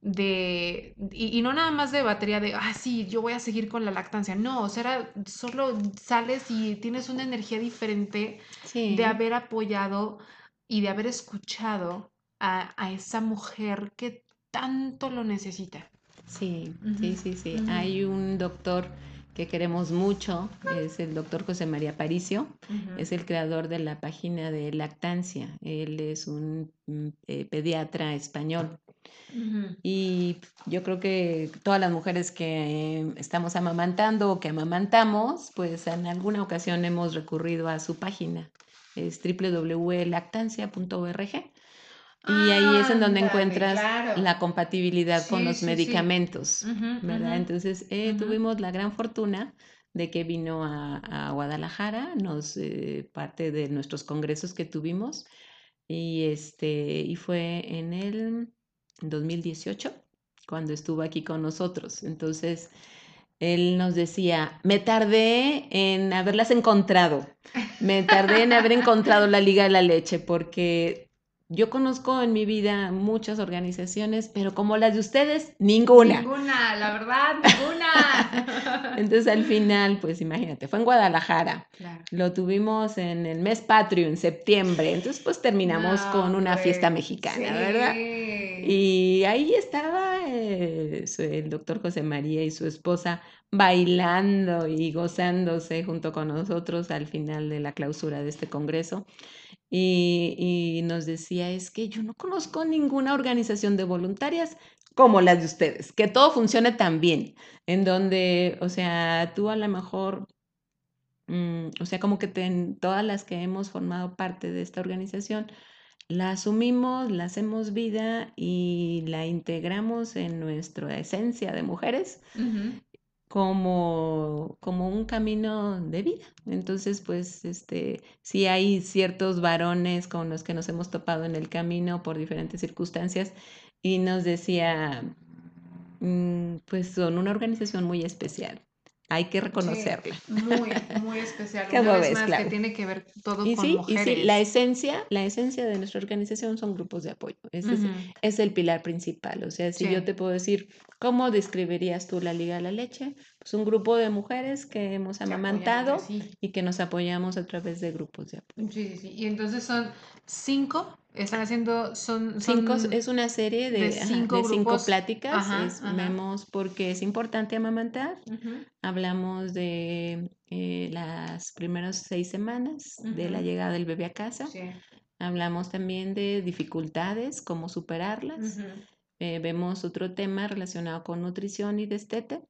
de, y, no nada más de batería de, ah, sí, yo voy a seguir con la lactancia, no, o sea, era, solo sales y tienes una energía diferente de haber apoyado y de haber escuchado a, a esa mujer que tanto lo necesita. Sí, sí, sí, sí. Hay un doctor que queremos mucho, es el doctor José María Paricio, es el creador de la página de lactancia. Él es un mm, eh, pediatra español. Y yo creo que todas las mujeres que estamos amamantando o que amamantamos, pues en alguna ocasión hemos recurrido a su página. Es www.lactancia.org y ahí es en donde encuentras la compatibilidad con los medicamentos, ¿verdad? Entonces, eh, tuvimos la gran fortuna de que vino a, Guadalajara, nos, eh, parte de nuestros congresos que tuvimos, y, este, y fue en el 2018 cuando estuvo aquí con nosotros. Entonces, él nos decía, me tardé en haberlas encontrado, me tardé en haber encontrado la Liga de la Leche, porque yo conozco en mi vida muchas organizaciones, pero como las de ustedes, ninguna. Ninguna, la verdad, ninguna. Entonces al final, pues imagínate, fue en Guadalajara. Lo tuvimos en el mes patrio, en septiembre. Entonces pues terminamos con una fiesta mexicana, ¿verdad? Y ahí estaba eh, el doctor José María y su esposa bailando y gozándose junto con nosotros al final de la clausura de este congreso y, nos decía, es que yo no conozco ninguna organización de voluntarias como las de ustedes, que todo funcione tan bien, en donde, o sea, tú a lo mejor, mm, o sea, como que todas las que hemos formado parte de esta organización, la asumimos, la hacemos vida y la integramos en nuestra esencia de mujeres como, como un camino de vida. Entonces, pues, este, sí hay ciertos varones con los que nos hemos topado en el camino por diferentes circunstancias y nos decía, mm, pues son una organización muy especial. Hay que reconocerla. muy, muy especial. Una vez más, que tiene que ver todo con sí, mujeres. Y sí, la esencia, la esencia de nuestra organización son grupos de apoyo. Ese es, el pilar principal. O sea, si yo te puedo decir, ¿cómo describirías tú la Liga de la Leche? Pues un grupo de mujeres que hemos amamantado y que nos apoyamos a través de grupos de apoyo. Sí, sí, sí. Y entonces son cinco están haciendo, son, cinco, es una serie de, cinco, pláticas, vemos porque es importante amamantar, hablamos de eh, las primeras seis semanas de la llegada del bebé a casa, hablamos también de dificultades, cómo superarlas, eh, vemos otro tema relacionado con nutrición y destete,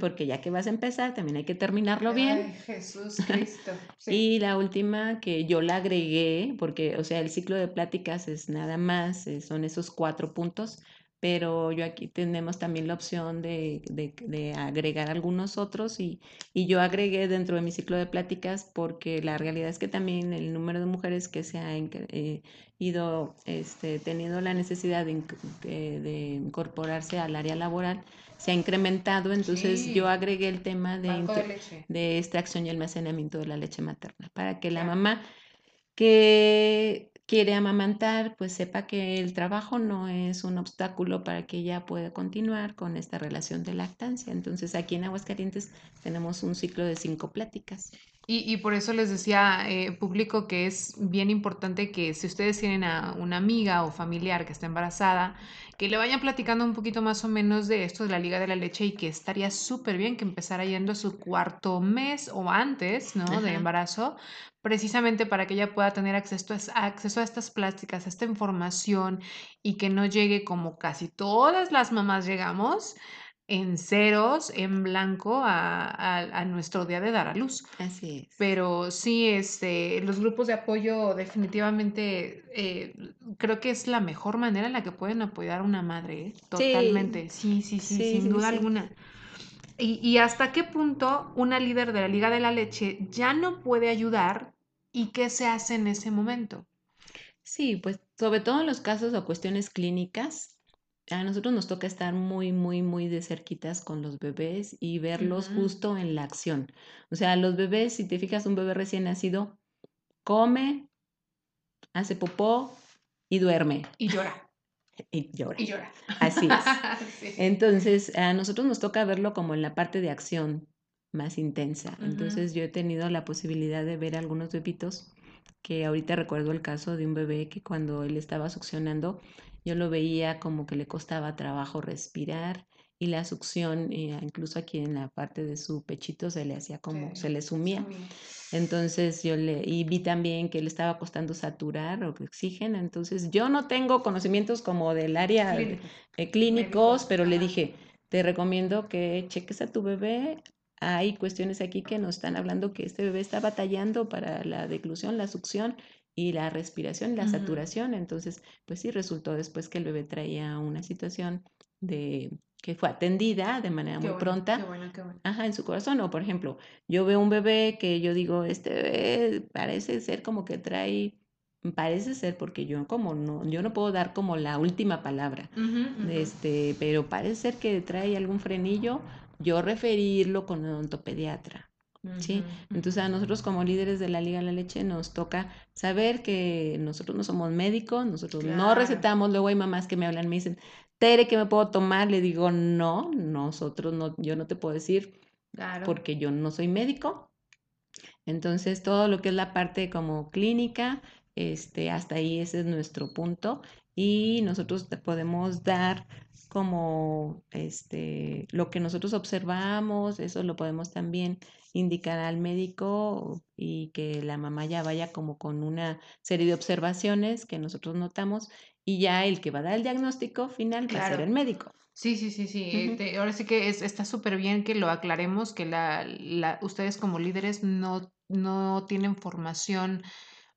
porque ya que vas a empezar, también hay que terminarlo bien. Jesús Cristo. Y la última que yo la agregué, porque, o sea, el ciclo de pláticas es nada más, eh, son esos cuatro puntos, pero yo aquí tenemos también la opción de, de, agregar algunos otros y, y, yo agregué dentro de mi ciclo de pláticas porque la realidad es que también el número de mujeres que se ha eh, ido este, teniendo la necesidad de, de, incorporarse al área laboral se ha incrementado, entonces yo agregué el tema de, de, extracción y almacenamiento de la leche materna para que la mamá que quiere amamantar, pues sepa que el trabajo no es un obstáculo para que ella pueda continuar con esta relación de lactancia. Entonces aquí en Aguascalientes tenemos un ciclo de cinco pláticas. Y, por eso les decía, eh, público, que es bien importante que si ustedes tienen a una amiga o familiar que está embarazada, que le vayan platicando un poquito más o menos de esto de la Liga de la Leche y que estaría súper bien que empezara yendo a su cuarto mes o antes, ¿no? De embarazo, precisamente para que ella pueda tener acceso a, acceso a estas plásticas, a esta información y que no llegue como casi todas las mamás llegamos en ceros, en blanco, a, nuestro día de dar a luz. Así es. Pero sí, este, los grupos de apoyo definitivamente eh, creo que es la mejor manera en la que pueden apoyar a una madre, ¿eh? totalmente. Sí, sí, sí, sin duda alguna. Y, y, hasta qué punto una líder de la Liga de la Leche ya no puede ayudar y qué se hace en ese momento? Sí, pues sobre todo en los casos o cuestiones clínicas, a nosotros nos toca estar muy, muy, muy de cerquitas con los bebés y verlos justo en la acción. O sea, los bebés, si te fijas, un bebé recién nacido come, hace popó y duerme Y llora, y llora. y llora. Así es. Sí. Entonces, a nosotros nos toca verlo como en la parte de acción más intensa. Entonces, yo he tenido la posibilidad de ver algunos bebitos que ahorita recuerdo el caso de un bebé que cuando él estaba succionando, yo lo veía como que le costaba trabajo respirar y la succión, eh, incluso aquí en la parte de su pechito, se le hacía como, Sí, se le sumía. Entonces yo le, y vi también que le estaba costando saturar o oxígeno. Entonces yo no tengo conocimientos como del área de- Clínico. eh, clínicos, pero le dije, te recomiendo que cheques a tu bebé. Hay cuestiones aquí que nos están hablando que este bebé está batallando para la deglución, la succión y la respiración, la saturación. Entonces, pues sí resultó después que el bebé traía una situación de que fue atendida de manera Qué muy bueno, pronta. qué bueno, qué bueno. Ajá, en su corazón. O por ejemplo, yo veo un bebé que yo digo, este bebé parece ser como que trae, parece ser porque yo como no, yo no puedo dar como la última palabra, este, pero parece ser que trae algún frenillo, yo referirlo con el odontopediatra. ¿Sí? Entonces a nosotros como líderes de la Liga de la Leche nos toca saber que nosotros no somos médicos, nosotros no recetamos, luego hay mamás que me hablan, me dicen, Tere, ¿qué me puedo tomar? Le digo, no, nosotros no, yo no te puedo decir Claro. porque yo no soy médico. Entonces, todo lo que es la parte como clínica, este, hasta ahí ese es nuestro punto y nosotros te podemos dar como este lo que nosotros observamos, eso lo podemos también indicar al médico y que la mamá ya vaya como con una serie de observaciones que nosotros notamos y ya el que va a dar el diagnóstico final va a ser Claro. el médico. Sí, sí, sí, sí. te- ahora sí que es, está súper bien que lo aclaremos, que la, la- ustedes como líderes no, no tienen formación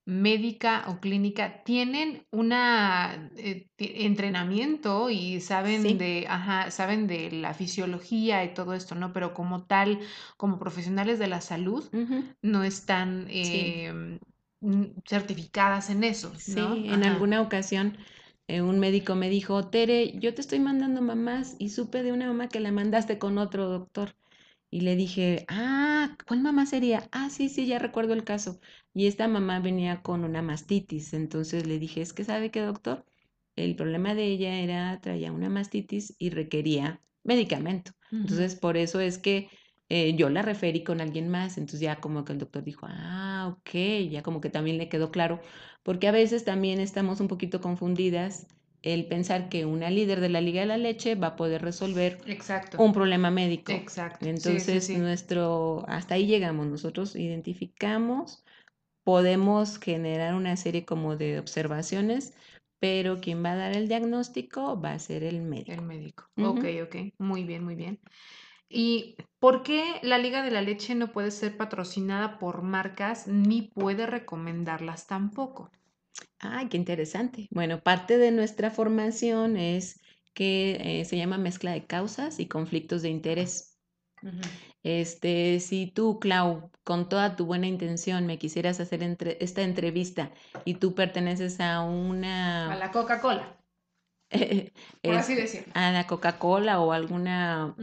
médica o clínica, tienen una eh, entrenamiento y saben Sí. de, ajá, saben de la fisiología y todo esto, ¿no? Pero como tal, como profesionales de la salud, no están Sí. mm, certificadas en eso, ¿no? Sí, en Ajá. alguna ocasión eh, un médico me dijo, Tere, yo te estoy mandando mamás y supe de una mamá que la mandaste con otro doctor. Y le dije, ah, ¿cuál mamá sería? Ah, sí, sí, ya recuerdo el caso. Y esta mamá venía con una mastitis. Entonces le dije, es que sabe qué, doctor, el problema de ella era, traía una mastitis y requería medicamento. Entonces, por eso es que eh, yo la referí con alguien más. Entonces ya como que el doctor dijo, ah, ok, ya como que también le quedó claro, porque a veces también estamos un poquito confundidas el pensar que una líder de la Liga de la Leche va a poder resolver Exacto. un problema médico. Exacto. Sí, sí, Entonces, sí. nuestro, hasta ahí llegamos. Nosotros identificamos, podemos generar una serie como de observaciones, pero quien va a dar el diagnóstico va a ser el El médico. médico. Ujú. Ok, ok. Muy bien, muy bien. ¿Y por qué la Liga de la Leche no puede ser patrocinada por marcas ni puede recomendarlas tampoco? Ay, qué interesante. Bueno, parte de nuestra formación es que eh, se llama mezcla de causas y conflictos de interés. Este, si tú, Clau, con toda tu buena intención me quisieras hacer entre- esta entrevista y tú perteneces a A una, la Coca-Cola, por así este, decirlo. a la Coca-Cola o alguna,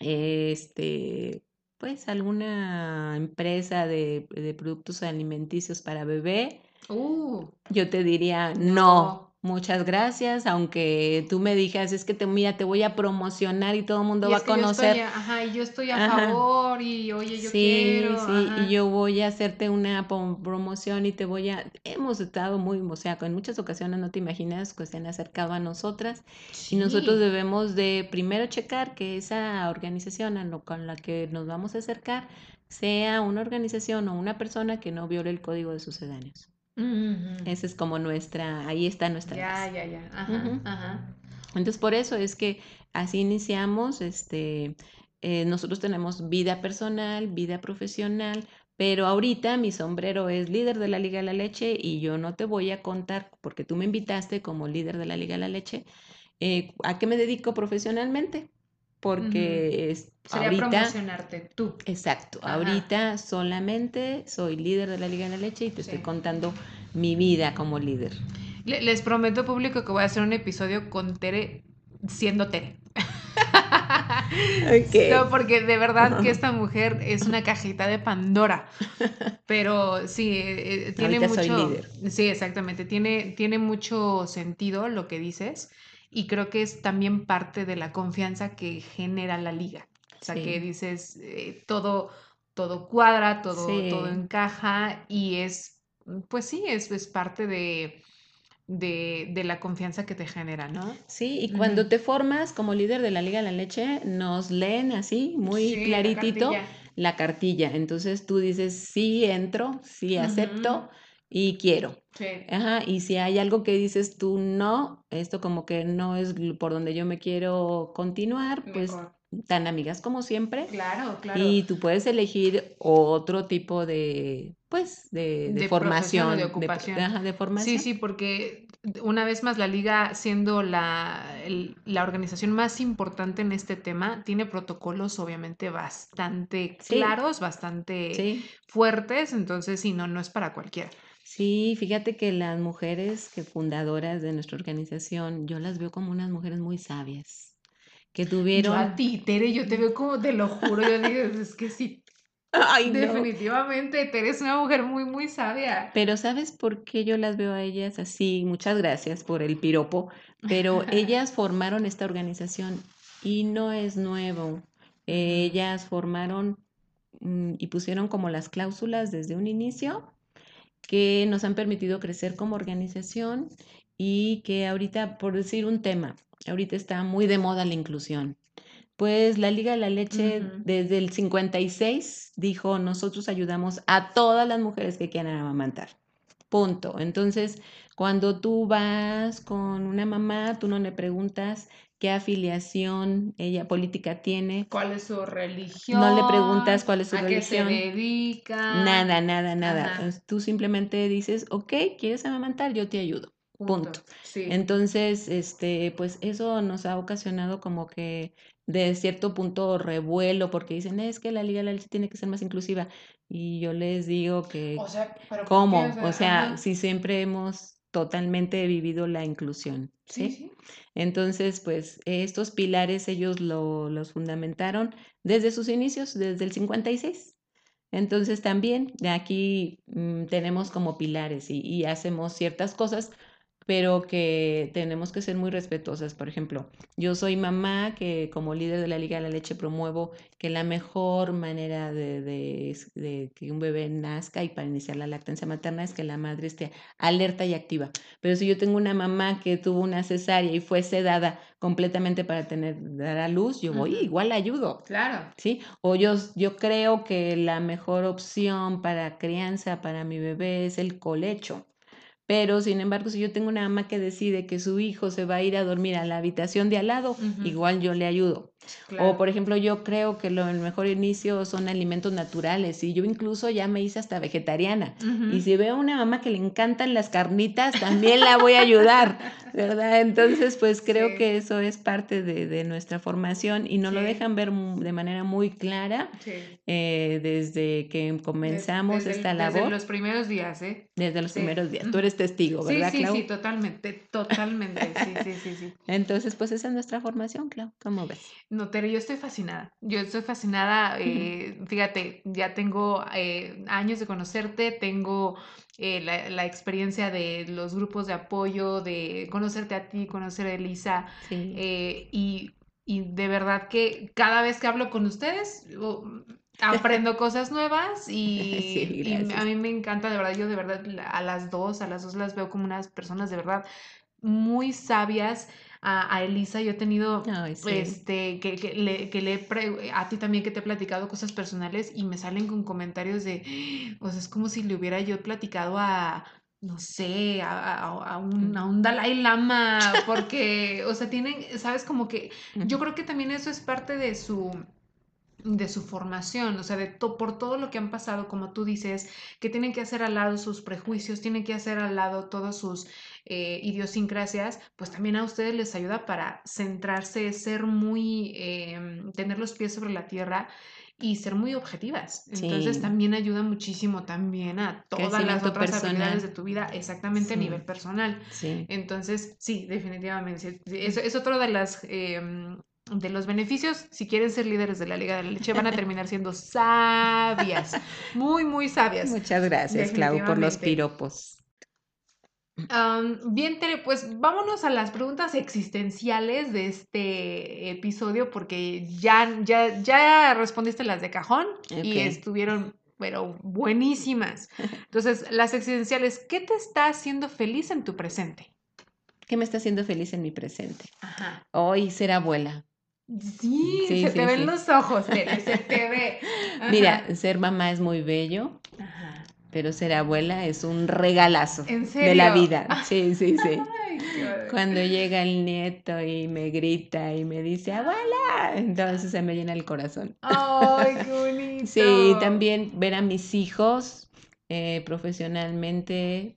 este, pues alguna empresa de, de productos alimenticios para bebé, Uh, yo te diría, no, no. muchas gracias, aunque tú me dijeras, es que te, mira, te voy a promocionar y todo el mundo Y va a que yo estoy, conocer. a- ajá, y yo estoy a Ajá. favor y oye, yo Sí, quiero, sí, y yo voy a hacerte una promoción y te voy a... Hemos estado muy, o sea, en muchas ocasiones no te imaginas que se han acercado a nosotras y nosotros debemos de primero checar que esa organización a lo- con la que nos vamos a acercar sea una organización o una persona que no viole el código de sucedáneos. Esa es como nuestra, ahí está nuestra Ya, base. ya, ya. Ajá, ajá. Entonces, por eso es que así iniciamos, este, eh, nosotros tenemos vida personal, vida profesional, pero ahorita mi sombrero es líder de la Liga de la Leche y yo no te voy a contar, porque tú me invitaste como líder de la Liga de la Leche, eh, a qué me dedico profesionalmente. Porque es, Sería ahorita, promocionarte tú. exacto, Ajá. ahorita solamente soy líder de la Liga de la Leche y te estoy contando mi vida como líder. Le- Les prometo, público, que voy a hacer un episodio con Tere siendo Tere. Ok. No, porque de verdad que esta mujer es una cajita de Pandora. Pero sí, eh, eh, tiene Ahorita mucho. soy líder. Sí, exactamente. Tiene, tiene mucho sentido lo que dices. Y creo que es también parte de la confianza que genera la liga. O sea, que dices, eh, todo, todo cuadra, todo, todo encaja. Y es, pues sí, es, es parte de, de, de la confianza que te genera, ¿no? Sí, y cuando te formas como líder de la Liga de la Leche, nos leen así, muy Sí, la claritito, cartilla. la cartilla. Entonces tú dices, sí entro, sí acepto. Y quiero. Sí. Ajá, y si hay algo que dices tú, no, esto como que no es por donde yo me quiero continuar, pues tan amigas como siempre. Claro, claro. Y tú puedes elegir otro tipo de, pues, de, de De de formación, de, ocupación. ajá, de Sí, formación. sí, porque una vez más la liga, siendo la, el- la organización más importante en este tema, tiene protocolos obviamente bastante Sí, claros, bastante sí. fuertes, entonces sí, no, no es para cualquiera. Sí, fíjate que las mujeres que fundadoras de nuestra organización, yo las veo como unas mujeres muy sabias, que Yo a tuvieron... ti, Tere, yo te veo como, te lo juro, yo digo, es que sí, Ay, no. definitivamente, Tere es una mujer muy, muy sabia. Pero ¿sabes por qué yo las veo a ellas así? Muchas gracias por el piropo, pero ellas formaron esta organización y no es nuevo. Ellas formaron mm, y pusieron como las cláusulas desde un inicio que nos han permitido crecer como organización y que ahorita, por decir un tema, ahorita está muy de moda la inclusión. Pues la Liga de la Leche desde el 56 dijo, nosotros ayudamos a todas las mujeres que quieran amamantar. Punto. Entonces, cuando tú vas con una mamá, tú no le preguntas qué afiliación ella política tiene, ¿Cuál es su no le religión? preguntas cuál es su ¿A qué se religión, dedica? nada, nada, nada. Ajá, Tú simplemente dices, ok, ¿quieres amamantar? Yo te ayudo. Punto. punto. Sí. Entonces, este, pues eso nos ha ocasionado como que de cierto punto revuelo, porque dicen, es que la Liga de la Leche tiene que ser más inclusiva. Y yo les digo que, ¿cómo? O sea, si siempre hemos totalmente vivido la inclusión, Sí, ¿sí? sí. Entonces, pues estos pilares ellos lo- los fundamentaron desde sus inicios, desde el 56. Entonces también de aquí mm, tenemos como pilares y, y hacemos ciertas cosas, pero que tenemos que ser muy respetuosas. Por ejemplo, yo soy mamá que como líder de la Liga de la Leche promuevo que la mejor manera de, de- es- de que un bebé nazca y para iniciar la lactancia materna es que la madre esté alerta y activa. Pero si yo tengo una mamá que tuvo una cesárea y fue sedada completamente para tener, dar a luz, yo voy, igual la ayudo. Claro. ¿sí? O yo, yo creo que la mejor opción para crianza para mi bebé es el colecho. Pero, sin embargo, si yo tengo una mamá que decide que su hijo se va a ir a dormir a la habitación de al lado, igual yo le ayudo. O, por ejemplo, yo creo que lo, el mejor inicio son alimentos naturales y yo incluso ya me hice hasta vegetariana. Y si veo a una mamá que le encantan las carnitas, también la voy a ayudar, ¿verdad? Entonces, pues creo Sí. que eso es parte de, de nuestra formación y nos lo Sí. dejan ver de manera muy clara Sí. eh, desde que comenzamos desde, el- esta desde labor, los primeros días, ¿eh? desde los Sí. primeros días. Tú eres testigo, Sí, ¿verdad, sí, Clau? sí, totalmente, totalmente. Sí, sí, sí, sí. Entonces, pues esa es nuestra formación, Clau. ¿Cómo ves? No, Tere, yo estoy fascinada. Yo estoy fascinada. eh, fíjate, ya tengo eh, años de conocerte, tengo eh, la, la experiencia de los grupos de apoyo, de conocerte a ti, conocer a Elisa, Sí. y, y de verdad que cada vez que hablo con ustedes, aprendo cosas nuevas y, Sí, y a mí me encanta, de verdad, yo de verdad a las dos, a las dos las veo como unas personas de verdad muy sabias. A, a Elisa yo he tenido Ay, sí. este, que, que le, que le pre- a ti también que te he platicado cosas personales y me salen con comentarios de, o sea, es como si le hubiera yo platicado a, no sé, a, a- a un, a un Dalai Lama, porque, o sea, tienen, sabes, como que yo creo que también eso es parte de su de su formación, o sea, de to- por todo lo que han pasado, como tú dices, que tienen que hacer al lado sus prejuicios, tienen que hacer al lado todas sus eh, idiosincrasias, pues también a ustedes les ayuda para centrarse, ser muy, eh, tener los pies sobre la tierra y ser muy objetivas. Entonces Sí. también ayuda muchísimo también a todas las otras personal. habilidades de tu vida, exactamente a nivel personal. Sí. Entonces, sí, definitivamente. sí, Es, es otro de las em, de los beneficios. Si quieren ser líderes de la Liga de la Leche, van a terminar siendo sabias. Muy, muy sabias. Muchas gracias, Clau, por los piropos. Bien, Tere, pues vámonos a las preguntas existenciales de este episodio, porque ya, ya, ya respondiste las de cajón y estuvieron, pero buenísimas. Entonces, las existenciales, ¿qué te está haciendo feliz en tu presente? ¿Qué me está haciendo feliz en mi presente? Ajá. Hoy ser abuela. Sí, Sí, se sí, te ven sí. los ojos, Tere, se te ve. Ajá. Mira, ser mamá es muy bello, Ajá. pero ser abuela es un regalazo ¿En de la vida. Sí, sí, sí. Ay. Cuando llega el nieto y me grita y me dice, abuela, entonces se me llena el corazón. Ay, qué bonito. Sí, también ver a mis hijos eh, profesionalmente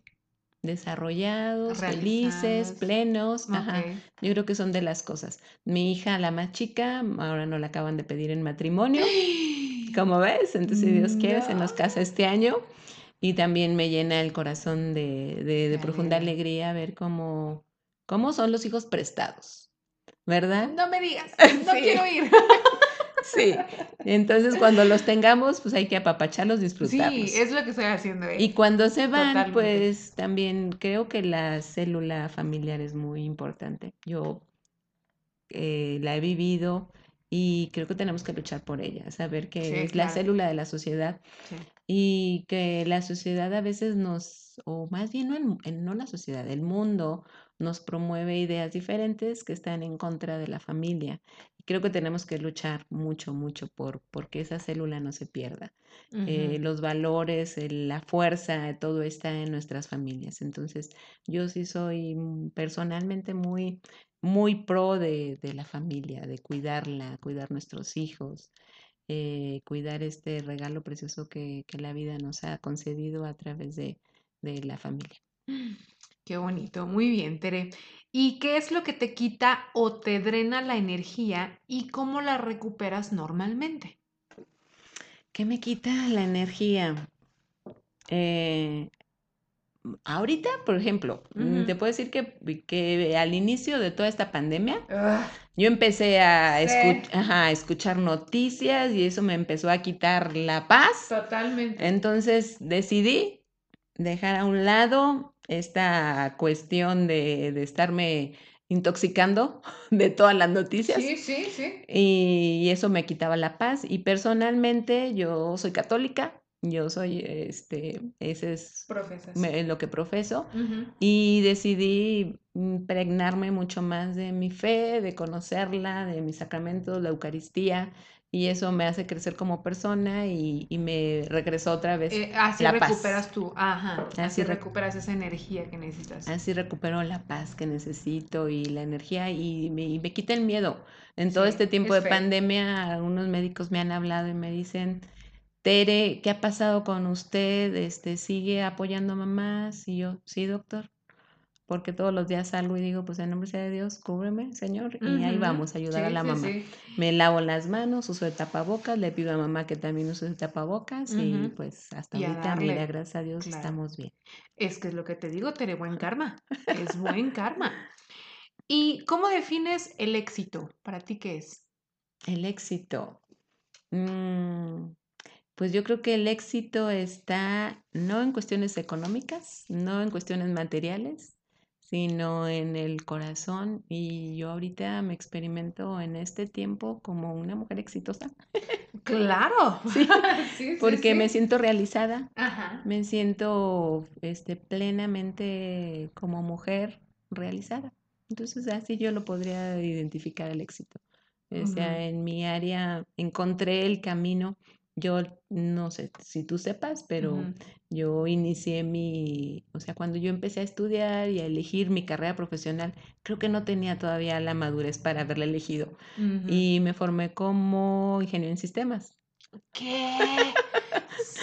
desarrollados, felices, plenos. Ajá. Yo creo que son de las cosas. Mi hija, la más chica, ahora no la acaban de pedir en matrimonio. Como ves, entonces si Dios quiere, se nos No. casa este año. Y también me llena el corazón de, de- profunda alegría. alegría ver cómo, cómo son los hijos prestados, ¿verdad? No me digas, no Sí. quiero ir. Sí. Entonces cuando los tengamos, pues hay que apapacharlos, Sí, disfrutarlos. es lo que estoy haciendo. ¿eh? Y cuando se van, Totalmente. pues también creo que la célula familiar es muy importante. Yo eh, la he vivido y creo que tenemos que luchar por ella, saber que Sí, es la claro. célula de la sociedad Sí. y que la sociedad a veces nos, o más bien no, no la sociedad, el mundo nos promueve ideas diferentes que están en contra de la familia. Y creo que tenemos que luchar mucho, mucho por, por que esa célula no se pierda eh, los valores, la fuerza, todo está en nuestras familias. Entonces, yo sí soy mm, personalmente muy, muy pro de, de la familia, de cuidarla, cuidar nuestros hijos, eh, cuidar este regalo precioso que, que la vida nos ha concedido a través de, de la familia. Qué bonito, muy bien, Tere. ¿Y qué es lo que te quita o te drena la energía y cómo la recuperas normalmente? ¿Qué me quita la energía? Eh, ahorita, por ejemplo, mm, te puedo decir que, que al inicio de toda esta pandemia, Ah, Yo empecé a, Sí. escuch- ajá, a escuchar noticias y eso me empezó a quitar la paz. totalmente. Entonces decidí dejar a un lado esta cuestión de, de estarme intoxicando de todas las noticias Sí, sí, sí. y, y eso me quitaba la paz. Y personalmente yo soy católica, yo soy, este, ese es me- lo que profeso. Y decidí impregnarme mucho más de mi fe, de conocerla, de mis sacramentos, la Eucaristía, y eso me hace crecer como persona y, y me regresó otra vez. Eh, así la paz. recuperas tú, ajá, así, Así rec- recuperas esa energía que necesitas. Así recupero la paz que necesito y la energía y me, y me quita el miedo. En todo Sí, este tiempo es de pandemia, algunos médicos me han hablado y me dicen, Tere, ¿qué ha pasado con usted? Este, ¿sigue apoyando a mamás? Y yo, sí, doctor. Porque todos los días salgo y digo, pues en nombre sea de Dios, cúbreme, Señor, y ahí vamos a ayudar a la sí, mamá. sí. Me lavo las manos, uso el tapabocas, le pido a mamá que también use el tapabocas y pues hasta Y ahorita, mira, gracias a Dios, claro. estamos bien. Es que es lo que te digo, Tere, buen karma. Es buen karma. ¿Y cómo defines el éxito? ¿Para ti qué es? El éxito. Mm, pues yo creo que el éxito está no en cuestiones económicas, no en cuestiones materiales, sino en el corazón. Y yo ahorita me experimento en este tiempo como una mujer exitosa, Claro. Sí, Sí, sí, porque me siento realizada, Ajá. me siento este, plenamente como mujer realizada. Entonces así yo lo podría identificar el éxito. O sea, en mi área encontré el camino. Yo no sé si tú sepas, pero yo inicié mi, o sea, cuando yo empecé a estudiar y a elegir mi carrera profesional, creo que no tenía todavía la madurez para haberla elegido. Y me formé como ingeniero en sistemas. ¿Qué?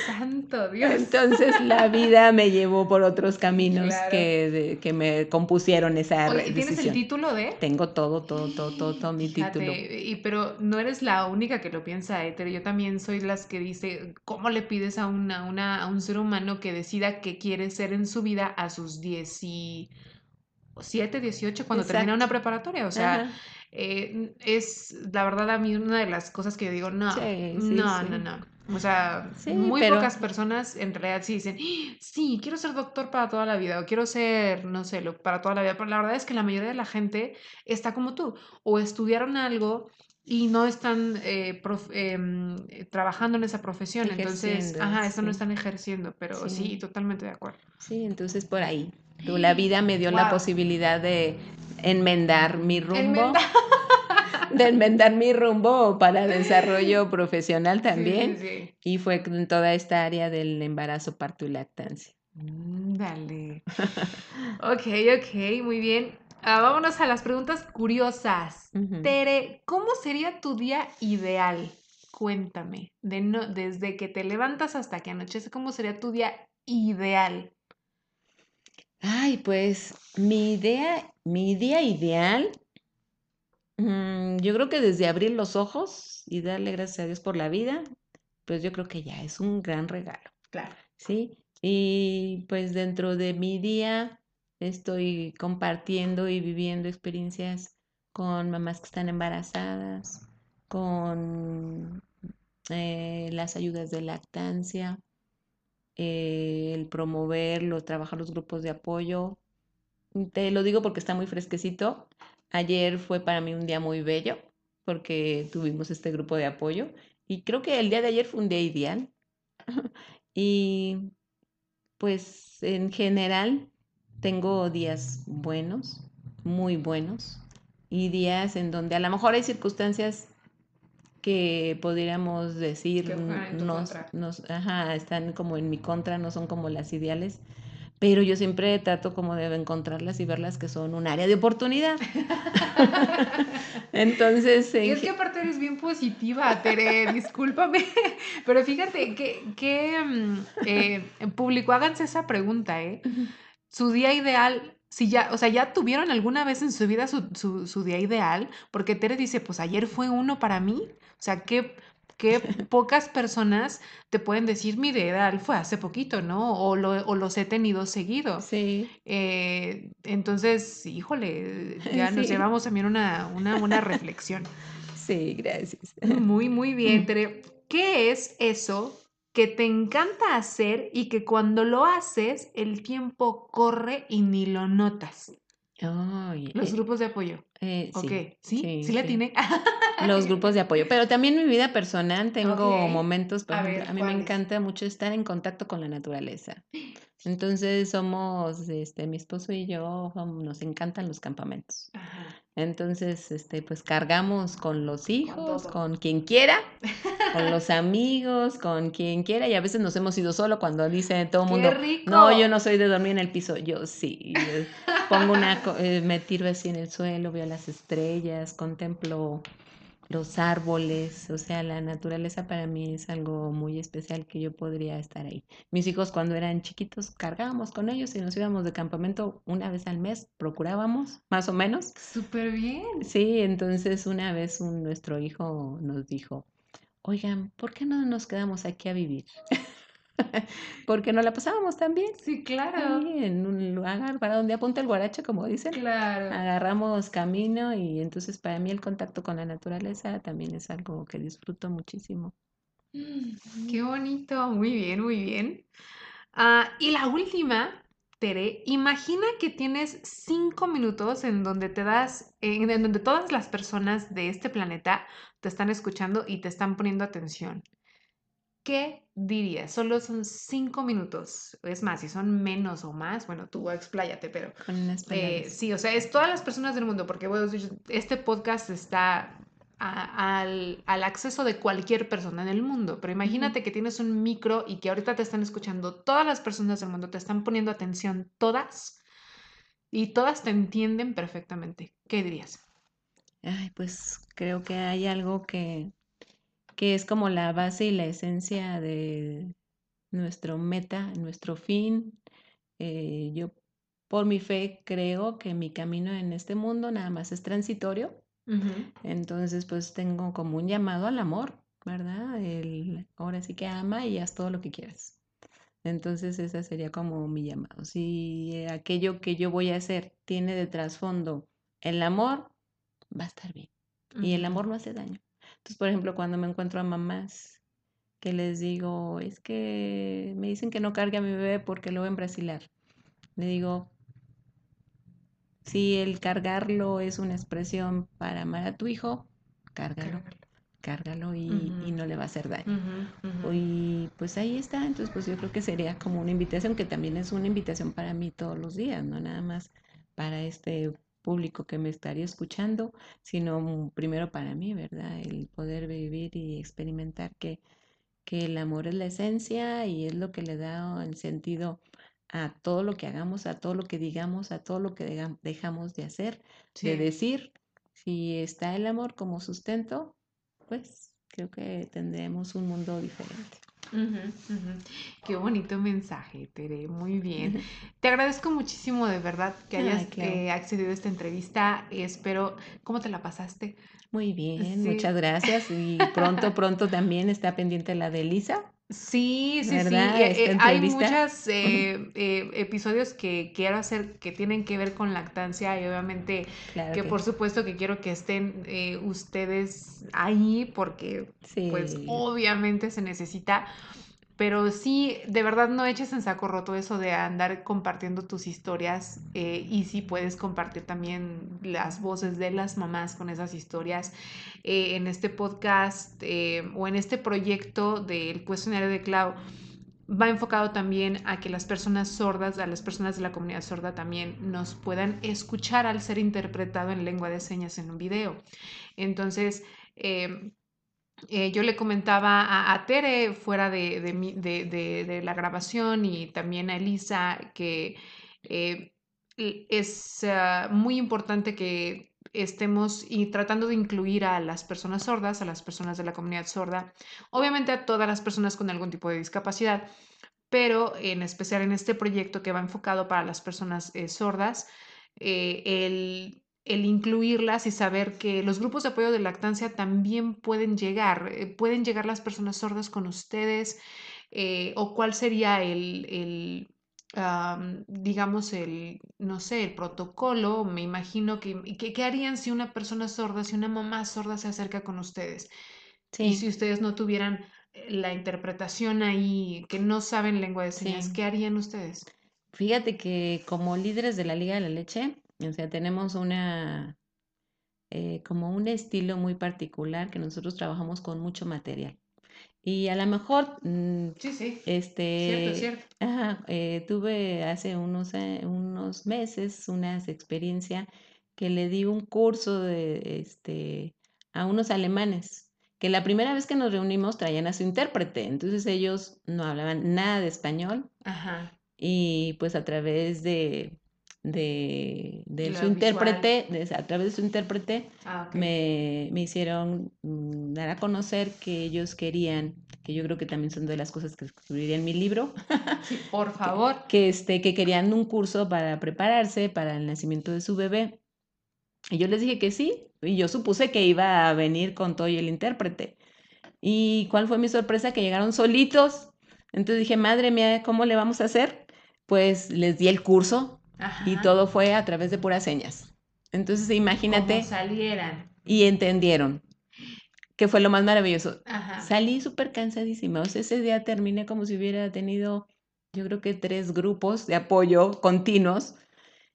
Santo Dios. Entonces la vida me llevó por otros caminos Claro. que, de- que me compusieron esa Oye, ¿y ¿tienes el título de? Tengo todo, todo, todo, todo, todo mi Fíjate, título. y pero no eres la única que lo piensa, Éter. Yo también soy las que dice, ¿cómo le pides a, una, una- a un ser humano que decida qué quiere ser en su vida a sus 17, 18, cuando termina una preparatoria? O sea, Ajá. Eh, es la verdad a mí una de las cosas que yo digo, no, Sí, sí, no, sí. no, no. O sea, muy pero- pocas personas en realidad sí dicen, "Ah, sí, quiero ser doctor para toda la vida o quiero ser, no sé, lo, para toda la vida. Pero la verdad es que la mayoría de la gente está como tú o estudiaron algo y no están eh, prof- em, eh, trabajando en esa profesión. Entonces, ajá, eso no están ejerciendo, pero sí, Sí. totalmente de acuerdo. Sí, entonces por ahí. Tú, la vida me dio la posibilidad de enmendar mi rumbo. Enmendar. De enmendar mi rumbo para desarrollo profesional Sí, sí, también. sí. Y fue en toda esta área del embarazo, parto y lactancia. Mm, Dale. Ok, ok, muy bien. Ah, vámonos a las preguntas curiosas. Tere, ¿cómo sería tu día ideal? Cuéntame. De no, desde que te levantas hasta que anochece, ¿cómo sería tu día ideal? Ay, pues mi idea, mi día ideal, mm, yo creo que desde abrir los ojos y darle gracias a Dios por la vida, pues yo creo que ya es un gran regalo, Claro. ¿sí? Y pues dentro de mi día estoy compartiendo y viviendo experiencias con mamás que están embarazadas, con eh, las ayudas de lactancia, eh, el promoverlo, trabajar los grupos de apoyo. Te lo digo porque está muy fresquecito. Ayer fue para mí un día muy bello porque tuvimos este grupo de apoyo y creo que el día de ayer fue un día ideal. Y pues en general tengo días buenos, muy buenos, y días en donde a lo mejor hay circunstancias que podríamos decir nos, nos- ajá, están como en mi contra, no son como las ideales, pero yo siempre trato como de encontrarlas y verlas que son un área de oportunidad. Entonces, Y es que aparte eres bien positiva, Tere, discúlpame. Pero fíjate que, que mm, eh, público, háganse esa pregunta, ¿eh? Su día ideal, si ya, o sea, ya tuvieron alguna vez en su vida su, su- su día ideal, porque Tere dice, pues ayer fue uno para mí. O sea, qué, qué pocas personas te pueden decir, mi día ideal fue hace poquito, ¿no? O, lo, o los he tenido seguido. sí, Eh, entonces, híjole, ya nos llevamos también una, una buena reflexión. sí, gracias. Muy, muy bien, Tere. ¿Qué es eso que te encanta hacer y que cuando lo haces el tiempo corre y ni lo notas? Los eh, grupos de apoyo. eh, Ok, sí, ¿sí? sí, ¿Sí, le sí. tiene? Los grupos de apoyo, pero también en mi vida personal tengo momentos, por A ejemplo, ver, a mí me encanta mucho estar en contacto con la naturaleza. Entonces somos, este, mi esposo y yo, nos encantan los campamentos. Ajá. Entonces, este, pues cargamos con los hijos, con quien quiera, con los amigos, con quien quiera, y a veces nos hemos ido solo cuando dice todo el ¡Qué mundo, rico! no, yo no soy de dormir en el piso, yo sí. pongo una, eh, me tiro así en el suelo, veo las estrellas, contemplo los árboles, o sea, la naturaleza para mí es algo muy especial que yo podría estar ahí. Mis hijos cuando eran chiquitos cargábamos con ellos y nos íbamos de campamento una vez al mes, procurábamos, más o menos. Súper bien. Sí, entonces una vez un, nuestro hijo nos dijo, oigan, ¿por qué no nos quedamos aquí a vivir? Porque nos la pasábamos también. Sí, claro. Sí, en un lugar para donde apunta el guarache, como dicen. Claro. Agarramos camino y entonces para mí el contacto con la naturaleza también es algo que disfruto muchísimo. Mm, Qué bonito, muy bien, muy bien. Ah, y la última, Tere, imagina que tienes cinco minutos en donde te das, en, en donde todas las personas de este planeta te están escuchando y te están poniendo atención. ¿Qué dirías? Solo son cinco minutos. Es más, si son menos o más, bueno, tú expláyate, pero Con eh, sí, o sea, es todas las personas del mundo, porque bueno, este podcast está a- al, al acceso de cualquier persona en el mundo, pero imagínate que tienes un micro y que ahorita te están escuchando todas las personas del mundo, te están poniendo atención todas y todas te entienden perfectamente. ¿Qué dirías? Ay, pues creo que hay algo que, que es como la base y la esencia de nuestro meta, nuestro fin. Eh, yo por mi fe creo que mi camino en este mundo nada más es transitorio. Entonces, pues tengo como un llamado al amor, ¿verdad? El, ahora sí que ama y haz todo lo que quieras. Entonces, esa sería como mi llamado. Si aquello que yo voy a hacer tiene de trasfondo el amor, va a estar bien. Y el amor no hace daño. Entonces, por ejemplo, cuando me encuentro a mamás que les digo, es que me dicen que no cargue a mi bebé porque lo ven brasilar. Le digo, si el cargarlo es una expresión para amar a tu hijo, cárgalo. Cárgalo, y, no le va a hacer daño. Y pues ahí está, entonces pues yo creo que sería como una invitación, que también es una invitación para mí todos los días, no nada más para este público que me estaría escuchando, sino primero para mí, ¿verdad? El poder vivir y experimentar que, que el amor es la esencia y es lo que le da el sentido a todo lo que hagamos, a todo lo que digamos, a todo lo que dejamos de hacer, de decir. Si está el amor como sustento, pues creo que tendremos un mundo diferente. Qué bonito mensaje, Tere, muy bien. Te agradezco muchísimo de verdad que hayas eh, accedido a esta entrevista. Espero, ¿cómo te la pasaste? Muy bien, muchas gracias. Y pronto, pronto también está pendiente la de Elisa. Sí, sí, sí. Eh, eh, hay muchos episodios que quiero hacer que tienen que ver con lactancia y obviamente que, por supuesto que quiero que estén ustedes ahí porque pues obviamente se necesita pero sí, de verdad no eches en saco roto eso de andar compartiendo tus historias eh, y si puedes compartir también las voces de las mamás con esas historias eh, en este podcast eh, o en este proyecto del cuestionario de Clau va enfocado también a que las personas sordas, a las personas de la comunidad sorda también nos puedan escuchar al ser interpretado en lengua de señas en un video. Entonces, yo le comentaba a, Tere fuera de, la grabación y también a Elisa que eh, es ah, muy importante que estemos y tratando de incluir a las personas sordas, a las personas de la comunidad sorda, obviamente a todas las personas con algún tipo de discapacidad, pero en especial en este proyecto que va enfocado para las personas eh, sordas, el el incluirlas y saber que los grupos de apoyo de lactancia también pueden llegar, eh, pueden llegar las personas sordas con ustedes, eh, o cuál sería el, digamos, el, no sé, el protocolo, me imagino que, ¿qué harían si una persona sorda, si una mamá sorda se acerca con ustedes? Y si ustedes no tuvieran eh, la interpretación ahí, que no saben lengua de señas, ¿qué harían ustedes? Fíjate que como líderes de la Liga de la Leche, o sea, tenemos una, eh, como un estilo muy particular que nosotros trabajamos con mucho material. Y a lo mejor, mm, sí, sí. este, cierto, cierto. Ajá, eh, tuve hace unos, eh, unos meses una experiencia que le di un curso de, este, a unos alemanes, que la primera vez que nos reunimos traían a su intérprete, entonces ellos no hablaban nada de español. Ajá. Y pues a través de de, su intérprete, a través de su intérprete, ah, me, hicieron mm, dar a conocer que ellos querían, que yo creo que también son de las cosas que escribiría en mi libro. por favor. Que, este, que querían un curso para prepararse para el nacimiento de su bebé. Y yo les dije que sí, y yo supuse que iba a venir con todo y el intérprete. ¿Y cuál fue mi sorpresa? Que llegaron solitos. Entonces dije, madre mía, ¿cómo le vamos a hacer? Pues les di el curso, y todo fue a través de puras señas. Entonces, imagínate. salieran. Y entendieron. Que fue lo más maravilloso. Salí súper cansadísima. O sea, ese día terminé como si hubiera tenido, yo creo que tres grupos de apoyo continuos.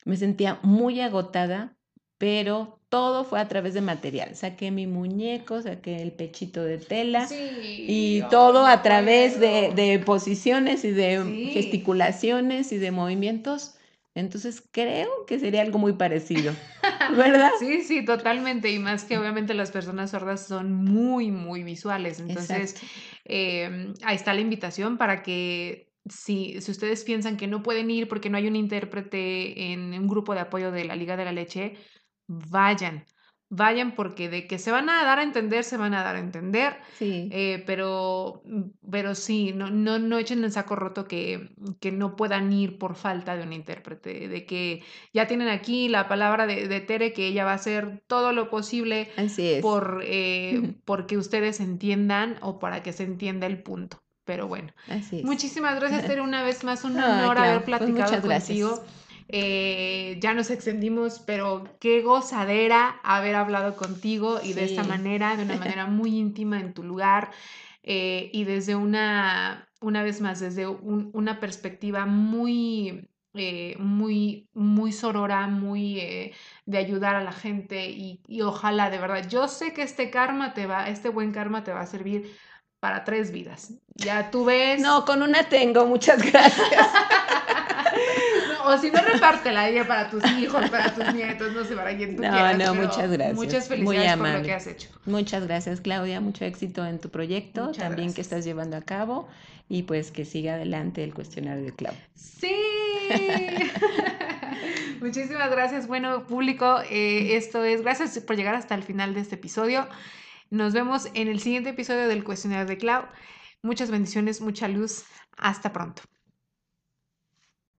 Me sentía muy agotada, pero todo fue a través de material. Saqué mi muñeco, saqué el pechito de tela y todo a través de, posiciones y de gesticulaciones y de movimientos entonces creo que sería algo muy parecido, ¿verdad? sí, sí, totalmente. Y más que obviamente las personas sordas son muy, muy visuales. Entonces, em, ahí está la invitación para que si, si ustedes piensan que no pueden ir porque no hay un intérprete en un grupo de apoyo de la Liga de la Leche, vayan vayan porque de que se van a dar a entender, se van a dar a entender. Sí. Eh, pero, pero sí, no, no, no echen el saco roto que, que no puedan ir por falta de un intérprete, de que ya tienen aquí la palabra de, de Tere, que ella va a hacer todo lo posible Así es. por, eh, porque ustedes entiendan o para que se entienda el punto. Pero bueno, Así es. muchísimas gracias, Tere, una vez más, un honor haber pues platicado muchas gracias. Eh, ya nos extendimos, pero qué gozadera haber hablado contigo y de esta manera, de una manera muy íntima en tu lugar eh, y desde una, una vez más, desde un- una perspectiva muy, eh, muy, muy sorora, muy eh, de ayudar a la gente y, y ojalá, de verdad, yo sé que este karma te va, este buen karma te va a servir para tres vidas. Ya tú ves. No, con una tengo, muchas gracias. No, o si no, repártela ella para tus hijos, para tus nietos, no sé, para quien tú No, quieras. no, pero muchas gracias. Muchas felicidades por lo que has hecho. Muchas gracias, Claudia. Mucho éxito en tu proyecto, Muchas también que estás llevando a cabo y pues que siga adelante el cuestionario de Clau. Sí. Muchísimas gracias, bueno, público. eh, esto es, gracias por llegar hasta el final de este episodio. Nos vemos en el siguiente episodio del cuestionario de Clau. Muchas bendiciones, mucha luz. Hasta pronto.